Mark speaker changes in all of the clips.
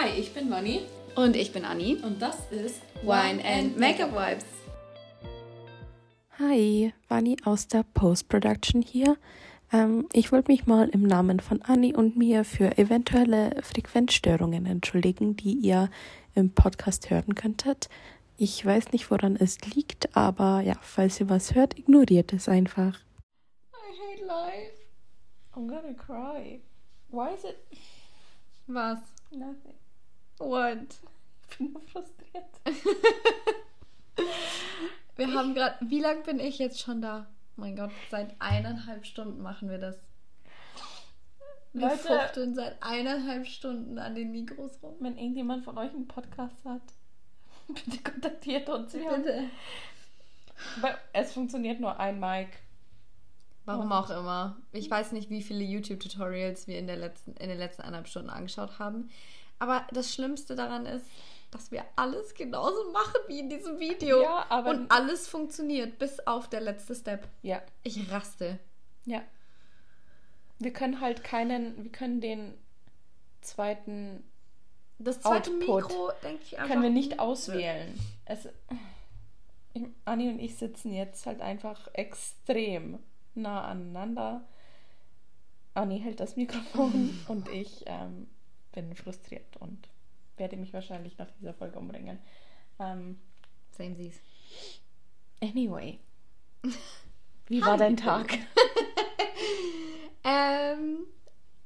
Speaker 1: Hi, ich bin Moni
Speaker 2: Und ich bin Anni.
Speaker 1: und das ist
Speaker 2: Wine and Makeup Vibes.
Speaker 3: Hi, Vani aus der Post-Production hier. Ähm, ich wollte mich mal im Namen von Anni und mir für eventuelle Frequenzstörungen entschuldigen, die ihr im Podcast hören könntet. Ich weiß nicht, woran es liegt, aber ja, falls ihr was hört, ignoriert es einfach.
Speaker 1: I hate life.
Speaker 3: I'm gonna cry. Why is it
Speaker 2: Was?
Speaker 3: nothing?
Speaker 2: What?
Speaker 3: Ich bin nur frustriert.
Speaker 2: Wir haben gerade. Wie lange bin ich jetzt schon da? Mein Gott, seit eineinhalb Stunden machen wir das. Wir
Speaker 3: Leute.
Speaker 2: fuchteln seit eineinhalb Stunden an den Mikros rum.
Speaker 3: Wenn irgendjemand von euch einen Podcast hat, bitte kontaktiert uns. Haben-
Speaker 2: Bitte.
Speaker 3: Aber es funktioniert nur ein Mic.
Speaker 2: Warum auch immer. Ich weiß nicht, wie viele YouTube-Tutorials wir in, der letzten, in den letzten eineinhalb Stunden angeschaut haben. Aber das Schlimmste daran ist, dass wir alles genauso machen wie in diesem Video.
Speaker 3: Ja, aber-
Speaker 2: Und alles funktioniert, bis auf der letzte Step.
Speaker 3: Ja,
Speaker 2: Ich raste.
Speaker 3: ja. Wir können halt keinen, wir können den zweiten
Speaker 2: Das zweite
Speaker 3: Output
Speaker 2: Mikro, denke ich einfach.
Speaker 3: können wir nicht auswählen. Es, ich, Anni und ich sitzen jetzt halt einfach extrem nah aneinander. Anni hält das Mikrofon und ich ähm, bin frustriert und werde mich wahrscheinlich nach dieser Folge umbringen. Ähm,
Speaker 2: Same sees.
Speaker 3: anyway. Wie war dein Tag?
Speaker 2: Ähm,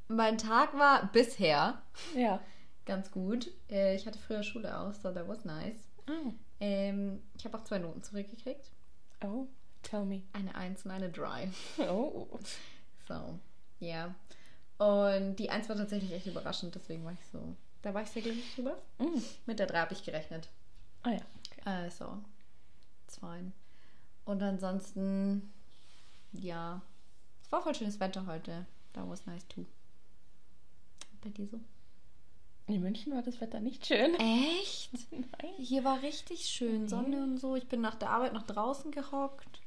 Speaker 2: mein Tag war bisher
Speaker 3: ja.
Speaker 2: ganz gut. Äh, Ich hatte früher Schule aus, so that was nice.
Speaker 3: Oh.
Speaker 2: Ähm, ich habe auch zwei Noten zurückgekriegt.
Speaker 3: oh, tell me.
Speaker 2: Eine 1 und eine 3.
Speaker 3: Oh.
Speaker 2: So, ja. Und die 1 war tatsächlich echt überraschend, deswegen war ich so. Da war ich sehr glücklich drüber.
Speaker 3: Mm.
Speaker 2: Mit der 3 habe ich gerechnet.
Speaker 3: Ah ja. Okay.
Speaker 2: Äh, so. Zwei. Und ansonsten, ja. Es war voll schönes Wetter heute. That was nice too. Bei dir so?
Speaker 3: In München war das Wetter nicht schön.
Speaker 2: Echt?
Speaker 3: Nein.
Speaker 2: Hier war richtig schön Sonne und so. Ich bin nach der Arbeit nach draußen gehockt.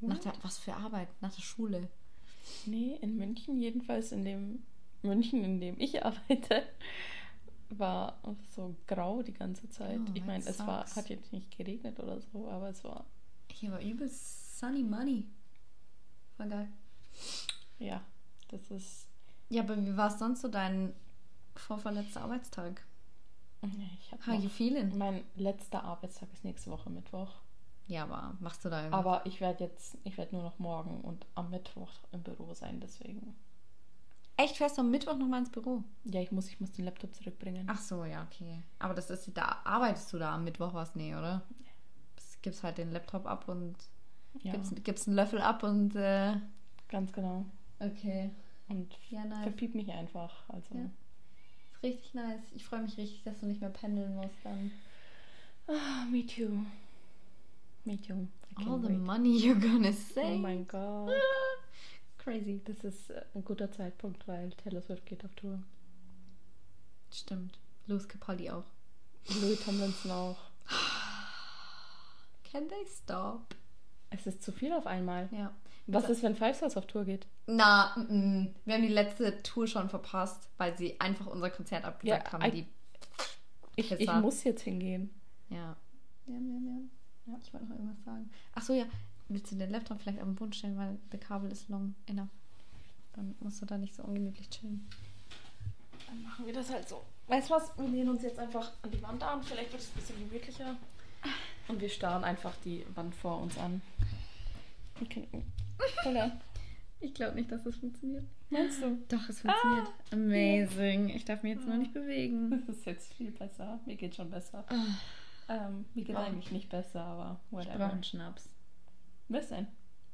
Speaker 2: Nach der, was für Arbeit? Nach der Schule.
Speaker 3: Nee, in München, jedenfalls in dem München, in dem ich arbeite, war so grau die ganze Zeit.
Speaker 2: Oh,
Speaker 3: ich meine, es war, hat jetzt nicht geregnet oder so, aber es war,
Speaker 2: Hier war übel sunny money. War geil.
Speaker 3: ja, das ist.
Speaker 2: Ja, aber wie war es sonst so dein vorverletzter Arbeitstag?
Speaker 3: Ich hab
Speaker 2: How you feeling?
Speaker 3: mein letzter Arbeitstag ist nächste Woche Mittwoch.
Speaker 2: Ja, aber machst du da irgendwas?
Speaker 3: Aber ich werde jetzt, ich werde nur noch morgen und am Mittwoch im Büro sein, deswegen.
Speaker 2: Echt, fährst du am Mittwoch nochmal ins Büro?
Speaker 3: Ja, ich muss, ich muss den Laptop zurückbringen.
Speaker 2: Ach so, ja, okay. Aber das ist, da arbeitest du da am Mittwoch was? Nee, oder? Es gibst halt den Laptop ab und
Speaker 3: ja,
Speaker 2: gibst, gibst einen Löffel ab und, äh,
Speaker 3: ganz genau.
Speaker 2: okay.
Speaker 3: Und
Speaker 2: Ja, nice.
Speaker 3: verpiep mich einfach. Also.
Speaker 2: Ja. Ist richtig nice. Ich freue mich richtig, dass du nicht mehr pendeln musst dann.
Speaker 3: Ah, me too. Me too.
Speaker 2: All the
Speaker 3: wait.
Speaker 2: money you're gonna save.
Speaker 3: Oh mein Gott.
Speaker 2: Crazy.
Speaker 3: Das ist ein guter Zeitpunkt, weil Taylor Swift geht auf Tour.
Speaker 2: Stimmt. Louis Capaldi auch.
Speaker 3: Louis Tomlinson auch.
Speaker 2: Can they stop?
Speaker 3: Es ist zu viel auf einmal.
Speaker 2: Ja.
Speaker 3: Was ist, wenn Five Stars auf Tour geht?
Speaker 2: Na, mm, mm. wir haben die letzte Tour schon verpasst, weil sie einfach unser Konzert abgesagt
Speaker 3: Ja,
Speaker 2: haben.
Speaker 3: I- Ich, ich muss jetzt hingehen.
Speaker 2: ja. Ja, ja, ja. Ja, ich wollte noch irgendwas sagen. Ach so, ja. Willst du den Laptop vielleicht auf den Boden stellen, weil der Kabel ist long enough. Dann musst du da nicht so ungemütlich chillen.
Speaker 3: Dann machen wir das halt so. Weißt du was? Wir lehnen uns jetzt einfach an die Wand an. Vielleicht wird es ein bisschen gemütlicher. Und wir starren einfach die Wand vor uns an. Okay. Oder?
Speaker 2: Ich glaube nicht, dass das funktioniert.
Speaker 3: Meinst du?
Speaker 2: Doch, es funktioniert. Amazing. Ich darf mich jetzt nur nicht bewegen.
Speaker 3: Das ist jetzt viel besser. Mir geht schon besser.
Speaker 2: Ah,
Speaker 3: Ähm, mir geht
Speaker 2: Oh.
Speaker 3: eigentlich nicht besser, aber
Speaker 2: Ich brauche
Speaker 3: whatever.
Speaker 2: einen Schnaps.
Speaker 3: Was denn?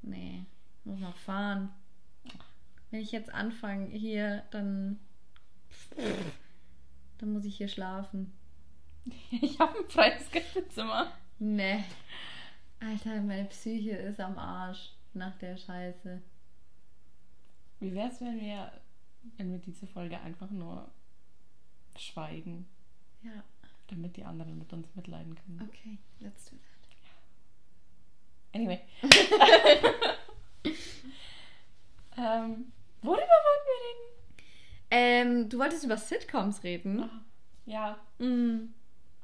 Speaker 2: Nee, muss noch fahren. Wenn ich jetzt anfange hier, dann. Dann muss ich hier schlafen.
Speaker 3: Ich habe ein freies Gästezimmer.
Speaker 2: Nee. Alter, meine Psyche ist am Arsch nach der Scheiße.
Speaker 3: Wie wäre es, wenn wir, wenn wir diese Folge einfach nur schweigen,
Speaker 2: Ja,
Speaker 3: damit die anderen mit uns mitleiden können?
Speaker 2: okay, let's do that.
Speaker 3: Anyway. ähm, worüber wollten wir reden?
Speaker 2: Ähm, du wolltest über Sitcoms reden.
Speaker 3: Ah, Ja,
Speaker 2: Mm.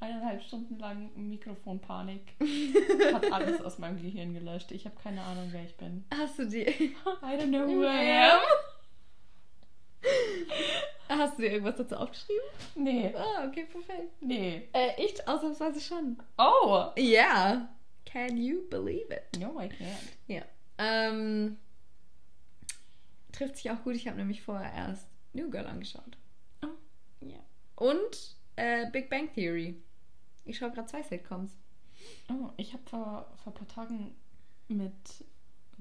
Speaker 3: eineinhalb Stunden lang Mikrofonpanik. Hat alles aus meinem Gehirn gelöscht. Ich habe keine Ahnung, wer ich bin.
Speaker 2: Hast du die.
Speaker 3: I don't know who I am.
Speaker 2: Hast du dir irgendwas dazu aufgeschrieben?
Speaker 3: Nee,
Speaker 2: Ah, okay, perfekt.
Speaker 3: nee.
Speaker 2: Äh, ich ausnahmsweise schon.
Speaker 3: Oh!
Speaker 2: Ja. Can you believe it?
Speaker 3: No, I can't.
Speaker 2: Ja. Ähm, trifft sich auch gut. Ich habe nämlich vorher erst New Girl angeschaut.
Speaker 3: Oh.
Speaker 2: Ja. Und äh, Big Bang Theory. Ich schaue gerade zwei Sitcoms.
Speaker 3: Oh, ich habe vor, vor ein paar Tagen mit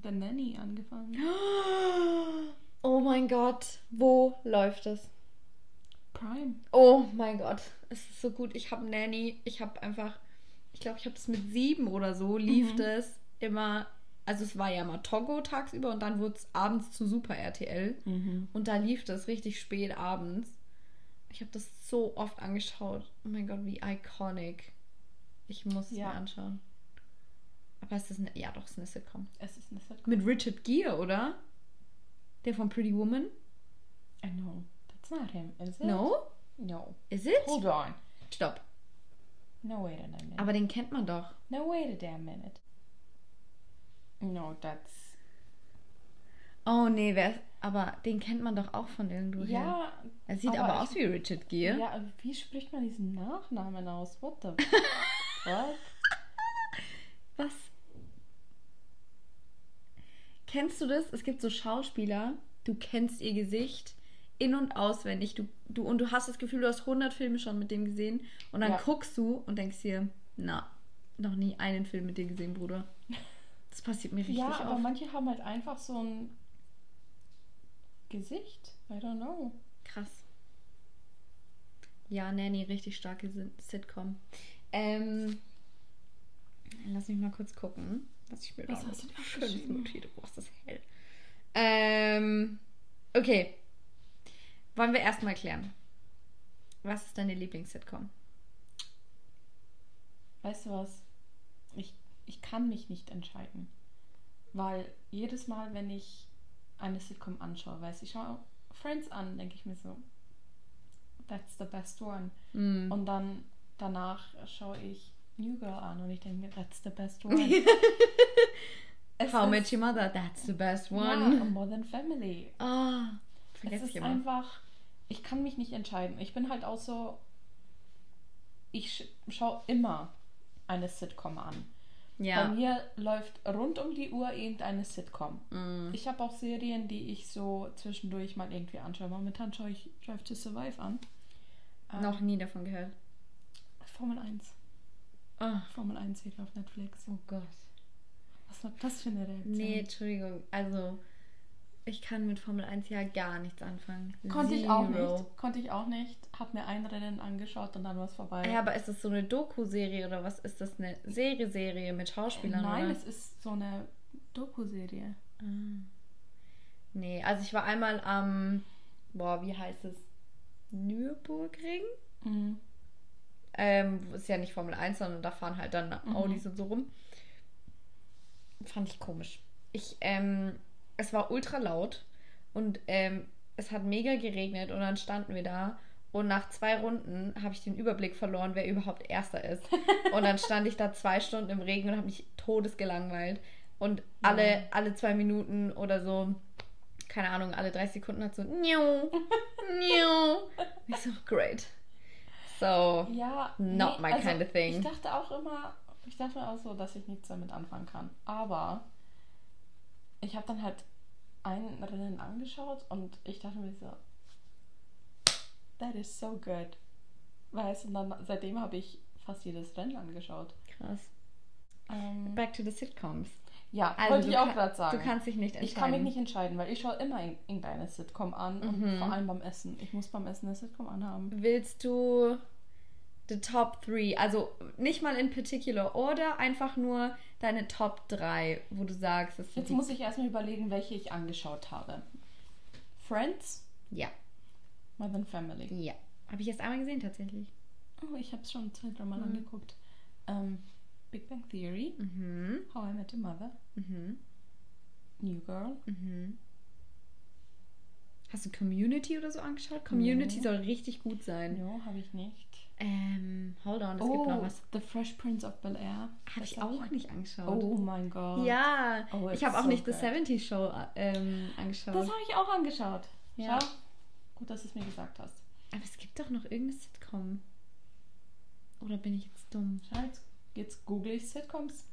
Speaker 3: The Nanny angefangen.
Speaker 2: Oh mein Gott. Wo läuft es?
Speaker 3: Prime.
Speaker 2: Oh mein Gott. Es ist so gut. Ich habe Nanny. Ich habe einfach. Ich glaube, ich habe das mit sieben oder so. Lief
Speaker 3: Mhm.
Speaker 2: das immer. Also es war ja mal Togo tagsüber und dann wurde es abends zu Super RTL.
Speaker 3: Mhm.
Speaker 2: Und da lief das richtig spät abends. Ich habe das so oft angeschaut. Oh mein Gott, wie iconic. Ich muss es
Speaker 3: Ja.
Speaker 2: mir anschauen. Aber es ist eine, ja doch, es ist eine Sitcom.
Speaker 3: Es ist eine Sitcom.
Speaker 2: Mit Richard Gere, oder? Der von Pretty Woman?
Speaker 3: I know. That's not him, is it?
Speaker 2: No?
Speaker 3: No.
Speaker 2: Is it?
Speaker 3: Hold on.
Speaker 2: Stopp.
Speaker 3: No, wait a minute.
Speaker 2: Aber den kennt man doch.
Speaker 3: No, wait a damn minute. No, that's...
Speaker 2: Oh nee, wer aber den kennt man doch auch von irgendwoher.
Speaker 3: Ja,
Speaker 2: Er sieht
Speaker 3: aber
Speaker 2: aber, aus wie Richard Gere.
Speaker 3: ja, aber wie spricht man diesen Nachnamen aus? What the fuck?
Speaker 2: Was? Kennst du das? Es gibt so Schauspieler, du kennst ihr Gesicht in- und auswendig. Du, du, und du hast das Gefühl, du hast 100 Filme schon mit dem gesehen. Und dann
Speaker 3: Ja.
Speaker 2: guckst du und denkst dir, na, noch nie einen Film mit dir gesehen, Bruder. Das passiert mir richtig
Speaker 3: ja, aber
Speaker 2: oft.
Speaker 3: manche haben halt einfach so ein Gesicht. I don't know.
Speaker 2: Krass. Ja, Nanny, richtig starke Sitcom. Ähm, lass mich mal kurz gucken, was ich mir da Schönes notiert. Boah, ist das hell. Ähm, okay. Wollen wir erstmal klären. Was ist deine Lieblings-Sitcom?
Speaker 3: Weißt du was? Ich, ich kann mich nicht entscheiden. Weil jedes Mal, wenn ich eine Sitcom anschaue, weiß ich schaue Friends an, denke ich mir so, that's the best one.
Speaker 2: Mm.
Speaker 3: Und dann danach schaue ich New Girl an und ich denke mir, that's the best one.
Speaker 2: How Met Your Mother, that's the best
Speaker 3: Ja,
Speaker 2: one.
Speaker 3: und Modern Family.
Speaker 2: Ah,
Speaker 3: Es
Speaker 2: vergesse
Speaker 3: ist
Speaker 2: ich immer.
Speaker 3: einfach, ich kann mich nicht entscheiden. Ich bin halt auch so, ich sch schaue immer eine Sitcom an. Bei
Speaker 2: Ja.
Speaker 3: mir läuft rund um die Uhr irgendeine Sitcom.
Speaker 2: Mm.
Speaker 3: Ich habe auch Serien, die ich so zwischendurch mal irgendwie anschaue. Momentan schaue ich Drive to Survive an. Ähm,
Speaker 2: Noch nie davon gehört.
Speaker 3: Formel 1.
Speaker 2: Ah,
Speaker 3: Formel 1 Serie auf Netflix.
Speaker 2: oh Gott.
Speaker 3: Was war das für eine Reaktion?
Speaker 2: Nee, Entschuldigung. Also, ich kann mit Formel 1 ja gar nichts anfangen.
Speaker 3: Konnte ich auch
Speaker 2: Zero.
Speaker 3: nicht. Konnte ich auch nicht. Hab mir ein Rennen angeschaut und dann war es vorbei.
Speaker 2: Ja, aber ist das so eine Doku-Serie oder was ist das? Eine Serie-Serie mit Schauspielern?
Speaker 3: Nein,
Speaker 2: oder?
Speaker 3: es ist so eine Doku-Serie.
Speaker 2: Ah. Nee, also ich war einmal am, boah, wie heißt es? Nürburgring?
Speaker 3: Mhm.
Speaker 2: Ähm, ist ja nicht Formel 1, sondern da fahren halt dann
Speaker 3: Mhm.
Speaker 2: Audis und so rum. Fand ich komisch. Ich, ähm, es war ultra laut und ähm, es hat mega geregnet und dann standen wir da und nach zwei Runden habe ich den Überblick verloren, wer überhaupt Erster ist. Und dann stand ich da zwei Stunden im Regen und habe mich todesgelangweilt. Und alle,
Speaker 3: Ja.
Speaker 2: alle zwei Minuten oder so, keine Ahnung, alle drei Sekunden hat so Niu, Niu. Ich so, great. So,
Speaker 3: Ja.
Speaker 2: Not my kind of thing.
Speaker 3: Ich dachte auch immer, ich dachte mir auch so, dass ich nichts damit anfangen kann. Aber ich habe dann halt ein Rennen angeschaut und ich dachte mir so, that is so good. Weißt du, und dann seitdem habe ich fast jedes Rennen angeschaut.
Speaker 2: krass.
Speaker 3: Ähm,
Speaker 2: Back to the Sitcoms.
Speaker 3: ja,
Speaker 2: Also
Speaker 3: wollte ich auch gerade sagen.
Speaker 2: Du kannst dich nicht entscheiden.
Speaker 3: ich kann mich nicht entscheiden, weil ich schaue immer in- irgendeine Sitcom an und
Speaker 2: Mhm.
Speaker 3: vor allem beim Essen. Ich muss beim Essen eine Sitcom anhaben.
Speaker 2: Willst du the Top 3, also nicht mal in particular oder einfach nur deine Top 3, wo du sagst, das
Speaker 3: Jetzt muss ich erstmal überlegen, welche ich angeschaut habe. Friends,
Speaker 2: Ja,
Speaker 3: Modern Family.
Speaker 2: ja. Habe ich erst einmal gesehen tatsächlich.
Speaker 3: Oh, ich habe es schon zwei, dreimal
Speaker 2: Mhm.
Speaker 3: angeguckt. Ähm, Big Bang Theory,
Speaker 2: Mhm,
Speaker 3: How I Met Your Mother,
Speaker 2: mhm,
Speaker 3: New Girl
Speaker 2: mhm. Hast du Community oder so angeschaut? Community
Speaker 3: Nee.
Speaker 2: soll richtig gut sein.
Speaker 3: No, habe ich nicht.
Speaker 2: Ähm, hold on, es
Speaker 3: oh,
Speaker 2: gibt noch was.
Speaker 3: The Fresh Prince of Bel Air.
Speaker 2: Habe ich auch nicht angeschaut.
Speaker 3: Oh mein Gott.
Speaker 2: Ja,
Speaker 3: Oh,
Speaker 2: ich habe auch
Speaker 3: so
Speaker 2: nicht
Speaker 3: good.
Speaker 2: The 70 Show ähm, angeschaut.
Speaker 3: Das habe ich auch angeschaut.
Speaker 2: Ja.
Speaker 3: Schau. Gut, dass du es mir gesagt hast.
Speaker 2: Aber es gibt doch noch irgendeine Sitcom. Oder bin ich jetzt dumm?
Speaker 3: Schau, jetzt, jetzt google ich Sitcoms.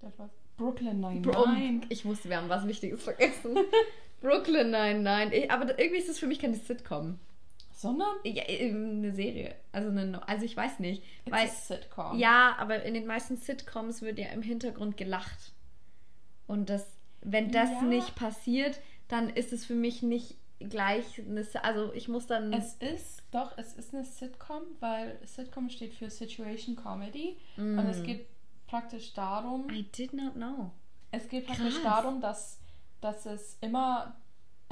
Speaker 3: Das war Brooklyn
Speaker 2: Bro,
Speaker 3: Nine-Nine.
Speaker 2: ich wusste, wir haben was Wichtiges vergessen. Brooklyn nein, nein. Ich, aber irgendwie ist das für mich keine Sitcom.
Speaker 3: Sondern
Speaker 2: Ja, ähm, eine Serie. Also, eine, also ich weiß nicht.
Speaker 3: it's
Speaker 2: Weil,
Speaker 3: Sitcom.
Speaker 2: ja, aber in den meisten Sitcoms wird ja im Hintergrund gelacht. Und das, wenn das
Speaker 3: Ja.
Speaker 2: nicht passiert, dann ist es für mich nicht gleich eine, also ich muss dann
Speaker 3: Es ist, doch, es ist eine Sitcom, weil Sitcom steht für Situation Comedy. Und es
Speaker 2: Mm.
Speaker 3: geht praktisch darum,
Speaker 2: I did not know.
Speaker 3: es geht praktisch
Speaker 2: Krass.
Speaker 3: darum, dass, dass es immer,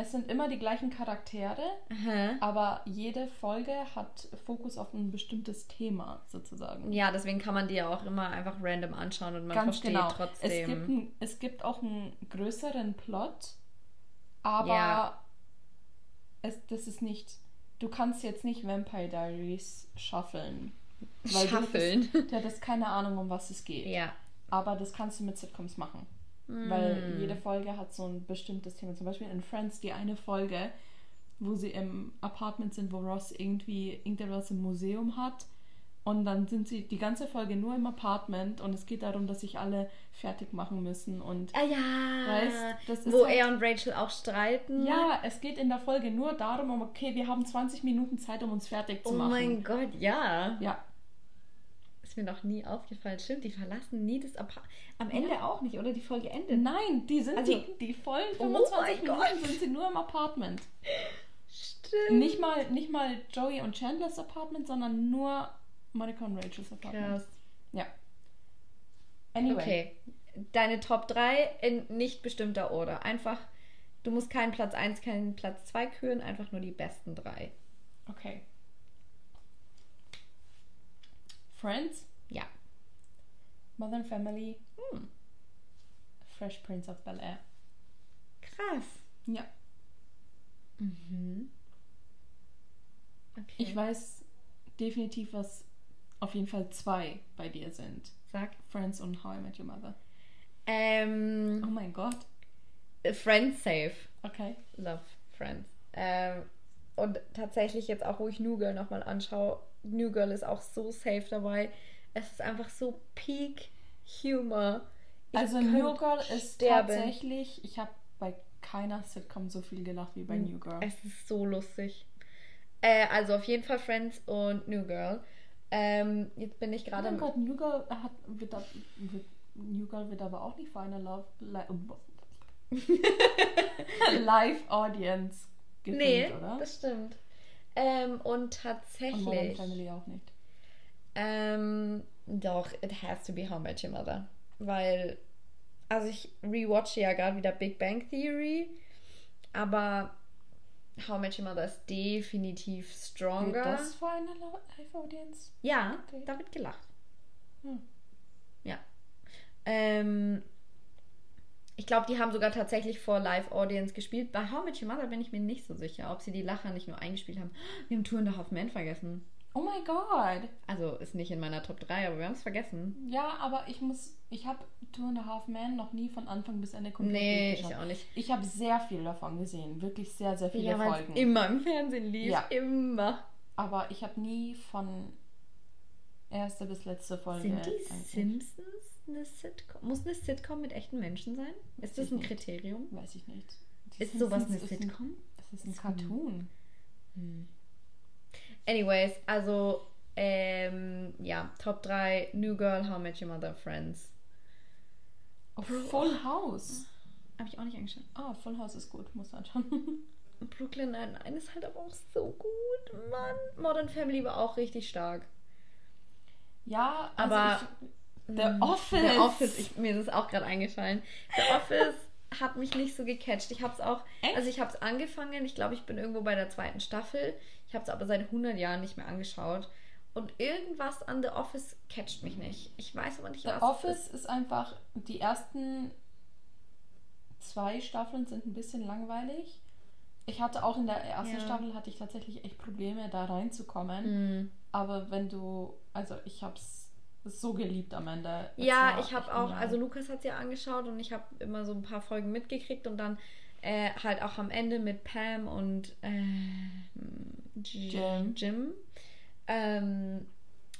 Speaker 3: es sind immer die gleichen Charaktere,
Speaker 2: Aha.
Speaker 3: aber jede Folge hat Fokus auf ein bestimmtes Thema sozusagen.
Speaker 2: Ja, deswegen kann man die ja auch immer einfach random anschauen und man
Speaker 3: Ganz
Speaker 2: versteht
Speaker 3: genau.
Speaker 2: trotzdem.
Speaker 3: Es gibt, ein, es gibt auch einen größeren Plot, aber
Speaker 2: Ja.
Speaker 3: es, das ist nicht. Du kannst jetzt nicht Vampire Diaries schaffeln. Weil hättest- Du hättest keine Ahnung, um was es geht.
Speaker 2: ja.
Speaker 3: Aber das kannst du mit Sitcoms machen. Weil
Speaker 2: Mm.
Speaker 3: jede Folge hat so ein bestimmtes Thema. Zum Beispiel in Friends die eine Folge, wo sie im Apartment sind, wo Ross irgendwie irgendetwas im Museum hat. Und dann sind sie die ganze Folge nur im Apartment und es geht darum, dass sich alle fertig machen müssen. Und
Speaker 2: Ah ja.
Speaker 3: Weißt, das ist
Speaker 2: wo
Speaker 3: halt-
Speaker 2: er und Rachel auch streiten.
Speaker 3: ja, es geht in der Folge nur darum, um, okay, wir haben 20 Minuten Zeit, um uns fertig zu
Speaker 2: Oh
Speaker 3: machen.
Speaker 2: mein Gott, ja.
Speaker 3: Ja,
Speaker 2: Ist mir noch nie aufgefallen. Stimmt, die verlassen nie das Apart Am Ende auch nicht, oder? Die Folge endet.
Speaker 3: nein, die sind
Speaker 2: Also-
Speaker 3: die, die vollen
Speaker 2: Oh
Speaker 3: 25
Speaker 2: mein
Speaker 3: Minuten sind sie nur im Apartment.
Speaker 2: Stimmt.
Speaker 3: Nicht mal, nicht mal Joey und Chandlers Apartment, sondern nur Monica und Rachels Apartment.
Speaker 2: Krass.
Speaker 3: Ja. Anyway.
Speaker 2: Okay. Deine Top 3 in nicht bestimmter Order. Einfach, du musst keinen Platz 1, keinen Platz 2 küren, einfach nur die besten drei.
Speaker 3: Okay. Friends,
Speaker 2: Ja.
Speaker 3: Modern Family,
Speaker 2: Hm.
Speaker 3: Fresh Prince of Bel Air.
Speaker 2: Krass.
Speaker 3: Ja.
Speaker 2: Mhm. Okay.
Speaker 3: Ich weiß definitiv, was auf jeden Fall zwei bei dir sind.
Speaker 2: Sag.
Speaker 3: Friends und How I Met Your Mother. Oh
Speaker 2: Ähm,
Speaker 3: mein Gott.
Speaker 2: Friends safe.
Speaker 3: Okay.
Speaker 2: Love Friends. Ähm, und tatsächlich jetzt auch, wo ich Girl nochmal anschaue, New Girl ist auch so safe dabei. Es ist einfach so Peak Humor. Ich
Speaker 3: Also New Girl ist
Speaker 2: sterben.
Speaker 3: tatsächlich, ich habe bei keiner Sitcom so viel gelacht wie bei New Girl.
Speaker 2: Es ist so lustig. Äh, also auf jeden Fall Friends und New Girl. Ähm, jetzt bin ich
Speaker 3: Oh
Speaker 2: gerade.
Speaker 3: mein Gott, New Girl hat, wird, wird, New Girl wird aber auch nicht für eine Love, li Live Audience gefilmt,
Speaker 2: nee,
Speaker 3: oder?
Speaker 2: das stimmt. Ähm, und
Speaker 3: und Modern
Speaker 2: tatsächlich.
Speaker 3: Family auch nicht.
Speaker 2: Ähm, doch, it has to be How I Met Your Mother. Weil, also ich rewatche ja gerade wieder Big Bang Theory, aber How I Met Your Mother ist definitiv
Speaker 3: Wird
Speaker 2: stronger.
Speaker 3: das für eine Live Audience?
Speaker 2: Ja,
Speaker 3: Okay.
Speaker 2: da wird gelacht.
Speaker 3: Hm.
Speaker 2: Ja. Ähm, ich glaube, die haben sogar tatsächlich vor Live-Audience gespielt. Bei How Met Your Mother bin ich mir nicht so sicher, ob sie die Lacher nicht nur eingespielt haben. Wir haben Two and a Half Men vergessen.
Speaker 3: Oh mein Gott.
Speaker 2: Also ist nicht in meiner Top 3, aber wir haben es vergessen.
Speaker 3: Ja, aber ich muss, ich habe Two and a Half Men noch nie von Anfang bis Ende komplett
Speaker 2: Nee, ich auch nicht.
Speaker 3: Ich habe sehr viel davon gesehen, wirklich sehr, sehr viele
Speaker 2: Ja,
Speaker 3: Folgen.
Speaker 2: immer im Fernsehen lief.
Speaker 3: Ja.
Speaker 2: Immer.
Speaker 3: Aber ich habe nie von erste bis letzte Folge.
Speaker 2: Sind die Simpsons eine Sitcom? Muss eine Sitcom mit echten Menschen sein? Ist das ein
Speaker 3: nicht.
Speaker 2: Kriterium?
Speaker 3: Weiß ich nicht. Die
Speaker 2: Ist sowas eine Sitcom?
Speaker 3: Ein, es ist ein Cartoon.
Speaker 2: Anyways, also, ähm, ja, Top 3, New Girl, How I Met Your Mother, Friends.
Speaker 3: Oh,
Speaker 2: Bro-
Speaker 3: Full House.
Speaker 2: Habe ich auch nicht angeschaut.
Speaker 3: Ah, Full House ist gut, muss man anschauen.
Speaker 2: Brooklyn Nine-Nine ist halt aber auch so gut, Mann. Modern Family war auch richtig stark.
Speaker 3: ja, also
Speaker 2: Aber-
Speaker 3: ich, The
Speaker 2: Mm,
Speaker 3: Office.
Speaker 2: The Office, ich, mir ist es auch gerade eingefallen. The Office hat mich nicht so gecatcht. Ich habe es auch,
Speaker 3: Echt?
Speaker 2: also ich habe es angefangen, ich glaube, ich bin irgendwo bei der zweiten Staffel. Ich habe es aber seit 100 Jahren nicht mehr angeschaut. Und irgendwas an The Office catcht mich nicht. Ich weiß aber nicht,
Speaker 3: The
Speaker 2: was es
Speaker 3: Office ist einfach, die ersten zwei Staffeln sind ein bisschen langweilig. Ich hatte auch in der ersten
Speaker 2: Ja.
Speaker 3: Staffel hatte ich tatsächlich echt Probleme, da reinzukommen.
Speaker 2: Mhm.
Speaker 3: Aber wenn du, also ich hab's so geliebt am Ende.
Speaker 2: Ja, ich habe auch, also Lukas hat es ja angeschaut und ich habe immer so ein paar Folgen mitgekriegt und dann äh, halt auch am Ende mit Pam und äh,
Speaker 3: Jim.
Speaker 2: Jim ähm,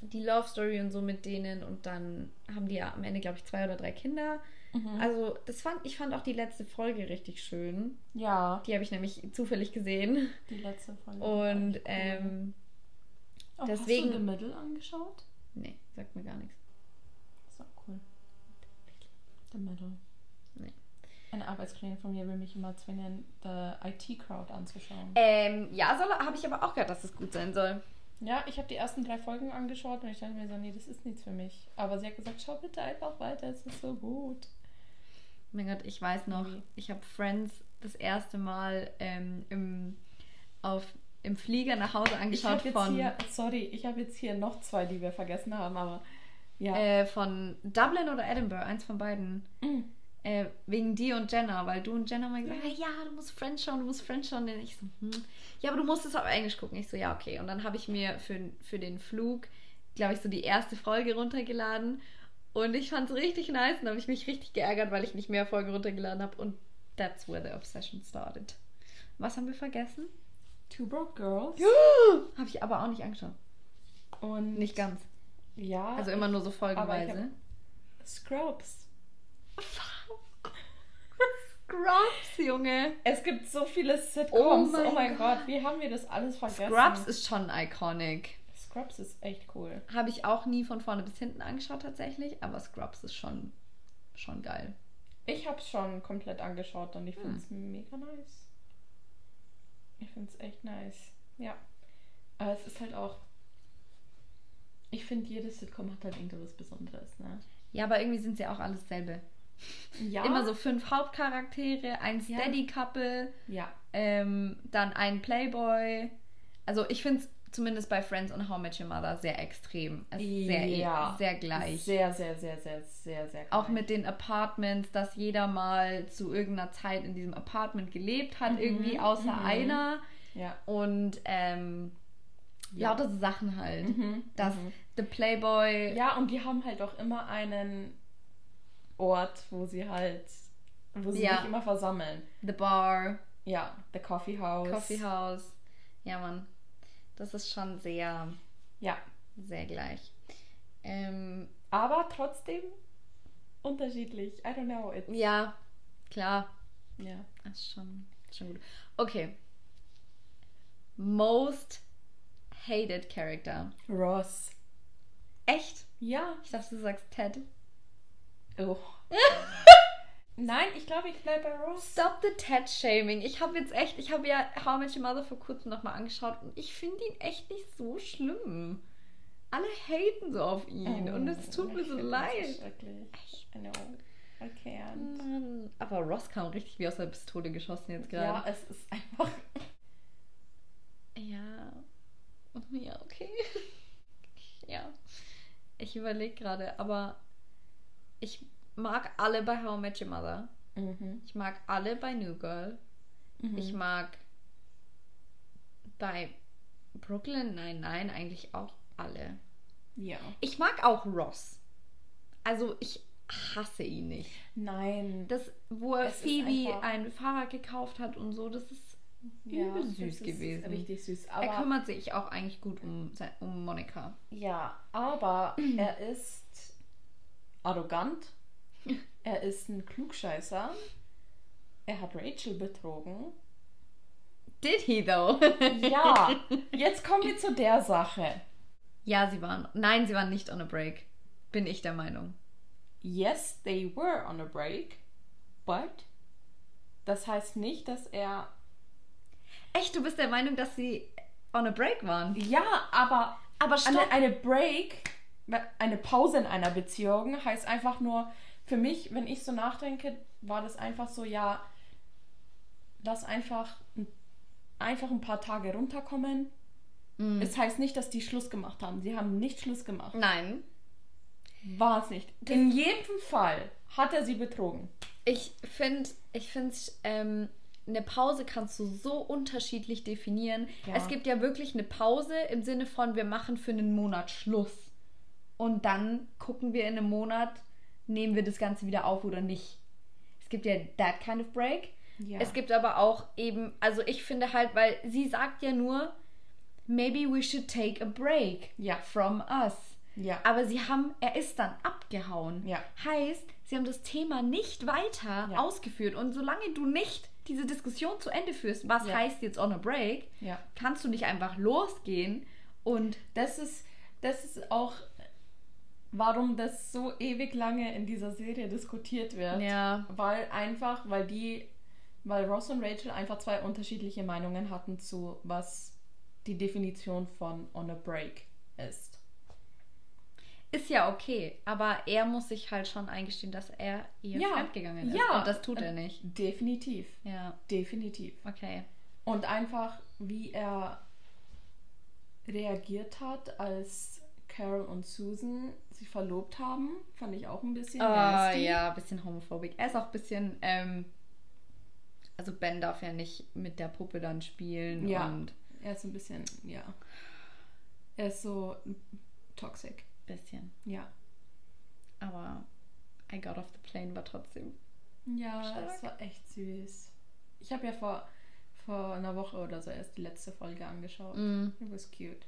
Speaker 2: die Love Story und so mit denen und dann haben die ja am Ende, glaube ich, zwei oder drei Kinder.
Speaker 3: Mhm.
Speaker 2: Also das fand, ich fand auch die letzte Folge richtig schön.
Speaker 3: ja,
Speaker 2: Die habe ich nämlich zufällig gesehen.
Speaker 3: die letzte Folge.
Speaker 2: Und
Speaker 3: cool.
Speaker 2: ähm,
Speaker 3: Oh,
Speaker 2: deswegen-
Speaker 3: Hast du The Middle angeschaut?
Speaker 2: Nee, sagt mir gar nichts.
Speaker 3: Das war cool. The Middle.
Speaker 2: Nee.
Speaker 3: Eine Arbeitskollegin von mir will mich immer zwingen, The IT-Crowd anzuschauen.
Speaker 2: Ähm, ja, habe ich aber auch gehört, dass es gut sein soll.
Speaker 3: Ja, ich habe die ersten drei Folgen angeschaut und ich dachte mir so, nee, das ist nichts für mich. Aber sie hat gesagt, schau bitte einfach weiter, es ist so gut.
Speaker 2: Mein Gott, ich weiß noch, ich habe Friends das erste Mal ähm, im, auf, im Flieger nach Hause
Speaker 3: Ich
Speaker 2: angeschaut
Speaker 3: jetzt
Speaker 2: von,
Speaker 3: hier, sorry, ich habe jetzt hier noch zwei, die wir vergessen haben, aber ja.
Speaker 2: äh, von Dublin oder Edinburgh, eins von beiden.
Speaker 3: Mm.
Speaker 2: Äh, wegen dir und Jenna, weil du und Jenna mal gesagt haben, ja, du musst Friends schauen, du musst Friends schauen. Und ich so, hm. ja, aber du musst es auf Englisch gucken. Ich so, ja, okay. Und dann habe ich mir für, für den Flug, glaube ich, so die erste Folge runtergeladen. Und ich fand es richtig nice. Und habe ich mich richtig geärgert, weil ich nicht mehr Folgen runtergeladen habe. Und that's where the obsession started. Was haben wir vergessen?
Speaker 3: Two Broke Girls.
Speaker 2: Habe ich aber auch nicht angeschaut.
Speaker 3: Und
Speaker 2: Nicht ganz.
Speaker 3: ja.
Speaker 2: Also immer nur so folgenweise.
Speaker 3: Scrubs.
Speaker 2: Scrubs, Junge.
Speaker 3: Es gibt so viele Sitcoms.
Speaker 2: Oh
Speaker 3: Oh
Speaker 2: mein
Speaker 3: mein, Gott. wie haben wir das alles vergessen?
Speaker 2: Scrubs ist schon iconic.
Speaker 3: Scrubs ist echt cool.
Speaker 2: Habe ich auch nie von vorne bis hinten angeschaut tatsächlich, aber Scrubs ist schon, schon geil.
Speaker 3: Ich habe es schon komplett angeschaut und ich
Speaker 2: Hm.
Speaker 3: finde es mega nice. Ich finde es echt nice. Ja. Aber es ist halt auch. Ich finde, jedes Sitcom hat halt irgendwas Besonderes, ne?
Speaker 2: Ja, aber irgendwie sind sie auch alles selbe.
Speaker 3: Ja.
Speaker 2: Immer so fünf Hauptcharaktere, ein
Speaker 3: Ja.
Speaker 2: Steady-Couple,
Speaker 3: Ja.
Speaker 2: ähm, dann ein Playboy. Also ich finde es zumindest bei Friends und How I Met Your Mother sehr extrem. Es ist sehr,
Speaker 3: Ja.
Speaker 2: sehr gleich.
Speaker 3: Sehr, sehr, sehr, sehr, sehr, sehr
Speaker 2: Auch
Speaker 3: gleich.
Speaker 2: mit den Apartments, dass jeder mal zu irgendeiner Zeit in diesem Apartment gelebt hat, irgendwie außer
Speaker 3: mhm.
Speaker 2: einer.
Speaker 3: Ja.
Speaker 2: Und ähm,
Speaker 3: Ja.
Speaker 2: lauter so Sachen halt.
Speaker 3: Mhm,
Speaker 2: Dass
Speaker 3: mhm.
Speaker 2: The Playboy.
Speaker 3: Ja, und die haben halt auch immer einen Ort, wo sie halt. wo sie
Speaker 2: Ja.
Speaker 3: sich immer versammeln.
Speaker 2: The Bar,
Speaker 3: Ja, The Coffee House.
Speaker 2: Coffee House. Ja, Mann. Das ist schon sehr,
Speaker 3: Ja.
Speaker 2: sehr gleich. Ähm,
Speaker 3: Aber trotzdem unterschiedlich. I don't know. It's,
Speaker 2: ja, klar.
Speaker 3: ja.
Speaker 2: Das ist schon, schon gut. Okay. Most hated character.
Speaker 3: Ross.
Speaker 2: Echt?
Speaker 3: Ja.
Speaker 2: Ich dachte, du sagst Ted.
Speaker 3: Oh. Nein, ich glaube, ich bleibe bei Ross.
Speaker 2: Stop the Ted-Shaming. Ich habe jetzt echt, ich habe ja How I Met Your Mother vor kurzem nochmal angeschaut und ich finde ihn echt nicht so schlimm. Alle haten so auf ihn und es tut mir
Speaker 3: ich
Speaker 2: so leid.
Speaker 3: So schrecklich. I know. Can't.
Speaker 2: Mann. Aber Ross kam richtig wie aus der Pistole geschossen jetzt
Speaker 3: Ja,
Speaker 2: gerade.
Speaker 3: es ist einfach.
Speaker 2: Ja. Ja, okay. ja. Ich überlege gerade, aber ich mag alle bei How I Met Your Mother.
Speaker 3: Mhm.
Speaker 2: Ich mag alle bei New Girl.
Speaker 3: Mhm.
Speaker 2: Ich mag bei Brooklyn, nein, nein, eigentlich auch alle.
Speaker 3: Ja.
Speaker 2: Ich mag auch Ross. Also ich hasse ihn nicht.
Speaker 3: Nein.
Speaker 2: Das, wo er Phoebe ein Fahrrad gekauft hat und so, das ist übel
Speaker 3: das
Speaker 2: süß
Speaker 3: ist
Speaker 2: gewesen.
Speaker 3: Richtig süß.
Speaker 2: er
Speaker 3: Aber,
Speaker 2: kümmert sich auch eigentlich gut um, um Monika.
Speaker 3: ja, aber er ist arrogant. Er ist ein Klugscheißer. Er hat Rachel betrogen.
Speaker 2: Did he though?
Speaker 3: Ja, jetzt kommen wir zu der Sache.
Speaker 2: ja, sie waren. Nein, sie waren nicht on a break. Bin ich der Meinung.
Speaker 3: Yes, they were on a break, but das heißt nicht, dass er.
Speaker 2: Echt, du bist der Meinung, dass sie on a break waren?
Speaker 3: Ja, aber
Speaker 2: Aber stopp.
Speaker 3: eine, eine Break, eine Pause in einer Beziehung heißt einfach nur, für mich, wenn ich so nachdenke, war das einfach so, ja, lass einfach, einfach ein paar Tage runterkommen.
Speaker 2: Mm.
Speaker 3: Es heißt nicht, dass die Schluss gemacht haben. Sie haben nicht Schluss gemacht.
Speaker 2: Nein.
Speaker 3: War es nicht. In jedem Fall hat er sie betrogen.
Speaker 2: Ich finde, ich finde ähm, eine Pause kannst du so unterschiedlich definieren.
Speaker 3: Ja.
Speaker 2: Es gibt ja wirklich eine Pause im Sinne von, wir machen für einen Monat Schluss. Und dann gucken wir in einem Monat, nehmen wir das Ganze wieder auf oder nicht. Es gibt ja that kind of break.
Speaker 3: Ja.
Speaker 2: Es gibt aber auch eben, also ich finde halt, weil sie sagt ja nur, maybe we should take a break
Speaker 3: Ja.
Speaker 2: from us.
Speaker 3: Ja.
Speaker 2: Aber sie haben, er ist dann abgehauen.
Speaker 3: Ja.
Speaker 2: Heißt, sie haben das Thema nicht weiter
Speaker 3: Ja.
Speaker 2: ausgeführt. Und solange du nicht diese Diskussion zu Ende führst, was
Speaker 3: Ja.
Speaker 2: heißt jetzt on a break, kannst du nicht einfach losgehen und
Speaker 3: Das ist, das ist auch, warum das so ewig lange in dieser Serie diskutiert wird.
Speaker 2: Ja.
Speaker 3: Weil einfach, weil die, weil Ross und Rachel einfach zwei unterschiedliche Meinungen hatten zu, was die Definition von on a break ist.
Speaker 2: ist ja okay. Aber er muss sich halt schon eingestehen, dass er ihr
Speaker 3: Ja.
Speaker 2: fremdgegangen ist.
Speaker 3: Ja.
Speaker 2: Und das tut er nicht.
Speaker 3: Definitiv.
Speaker 2: Ja,
Speaker 3: Definitiv.
Speaker 2: okay.
Speaker 3: Und einfach, wie er reagiert hat, als Carol und Susan sich verlobt haben, fand ich auch ein bisschen
Speaker 2: Ah,
Speaker 3: nasty.
Speaker 2: ja, ein bisschen homophobic. Er ist auch ein bisschen, ähm, also Ben darf ja nicht mit der Puppe dann spielen
Speaker 3: Ja.
Speaker 2: und
Speaker 3: Er ist ein bisschen, ja. Er ist so toxic.
Speaker 2: bisschen.
Speaker 3: Ja.
Speaker 2: Aber I got off the plane war trotzdem.
Speaker 3: Ja,
Speaker 2: Stark.
Speaker 3: es war echt süß. Ich habe ja vor, vor einer Woche oder so erst die letzte Folge angeschaut.
Speaker 2: Mm.
Speaker 3: It was cute.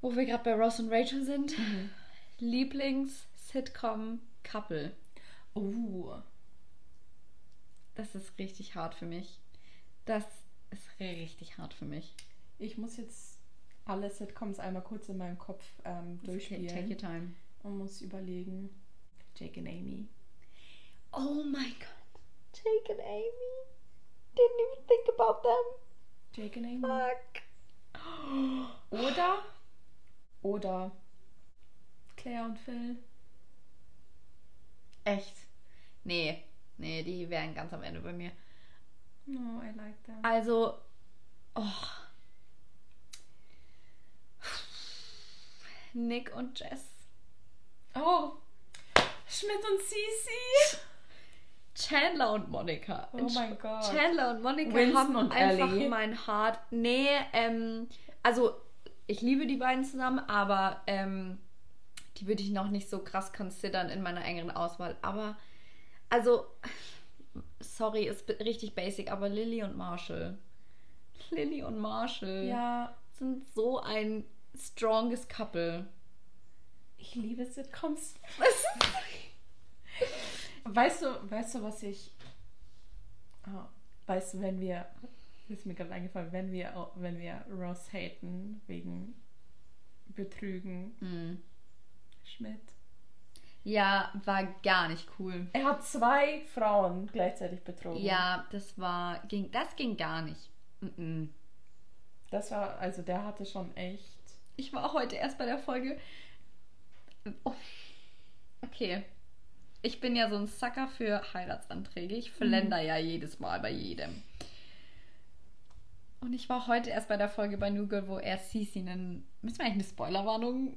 Speaker 2: Wo wir gerade bei Ross und Rachel sind. Lieblings-Sitcom-Couple.
Speaker 3: Oh.
Speaker 2: Das ist richtig hart für mich. Das ist richtig hart für mich.
Speaker 3: Ich muss jetzt alle Sitcoms einmal kurz in meinem Kopf ähm, durchspielen
Speaker 2: take your time.
Speaker 3: und muss überlegen. Jake und Amy.
Speaker 2: Oh my god. Jake and Amy. Didn't even think about them.
Speaker 3: Jake und Amy.
Speaker 2: Fuck.
Speaker 3: Oder oder Claire und Phil.
Speaker 2: Echt? Nee. Nee, die wären ganz am Ende bei mir.
Speaker 3: No, I like that.
Speaker 2: Also. Oh. Nick und Jess.
Speaker 3: Oh, Schmidt und Cece.
Speaker 2: Chandler und Monika.
Speaker 3: Oh mein Gott.
Speaker 2: Chandler und Monika
Speaker 3: Winston
Speaker 2: haben
Speaker 3: und
Speaker 2: einfach
Speaker 3: Ellie.
Speaker 2: mein Heart. Nee, ähm, also ich liebe die beiden zusammen, aber ähm, die würde ich noch nicht so krass considern in meiner engeren Auswahl. Aber, also, sorry, ist richtig basic, aber Lily und Marshall. Lily und Marshall
Speaker 3: Ja,
Speaker 2: sind so ein strongest Couple.
Speaker 3: ich liebe Sitcoms. Weißt du, weißt du, was ich. Oh, weißt du, wenn wir. Ist mir gerade eingefallen, wenn wir, wenn wir Ross haten wegen Betrügen.
Speaker 2: Hm.
Speaker 3: Schmidt.
Speaker 2: Ja, war gar nicht cool.
Speaker 3: Er hat zwei Frauen gleichzeitig betrogen.
Speaker 2: Ja, das war, ging, das ging gar nicht. Mm-mm.
Speaker 3: Das war, also der hatte schon echt.
Speaker 2: Ich war heute erst bei der Folge. Oh. Okay. Ich bin ja so ein Sucker für Heiratsanträge. Ich verländer ja jedes Mal bei jedem. Und ich war heute erst bei der Folge bei New Girl, wo er Cece einen. Müssen wir eigentlich eine Spoilerwarnung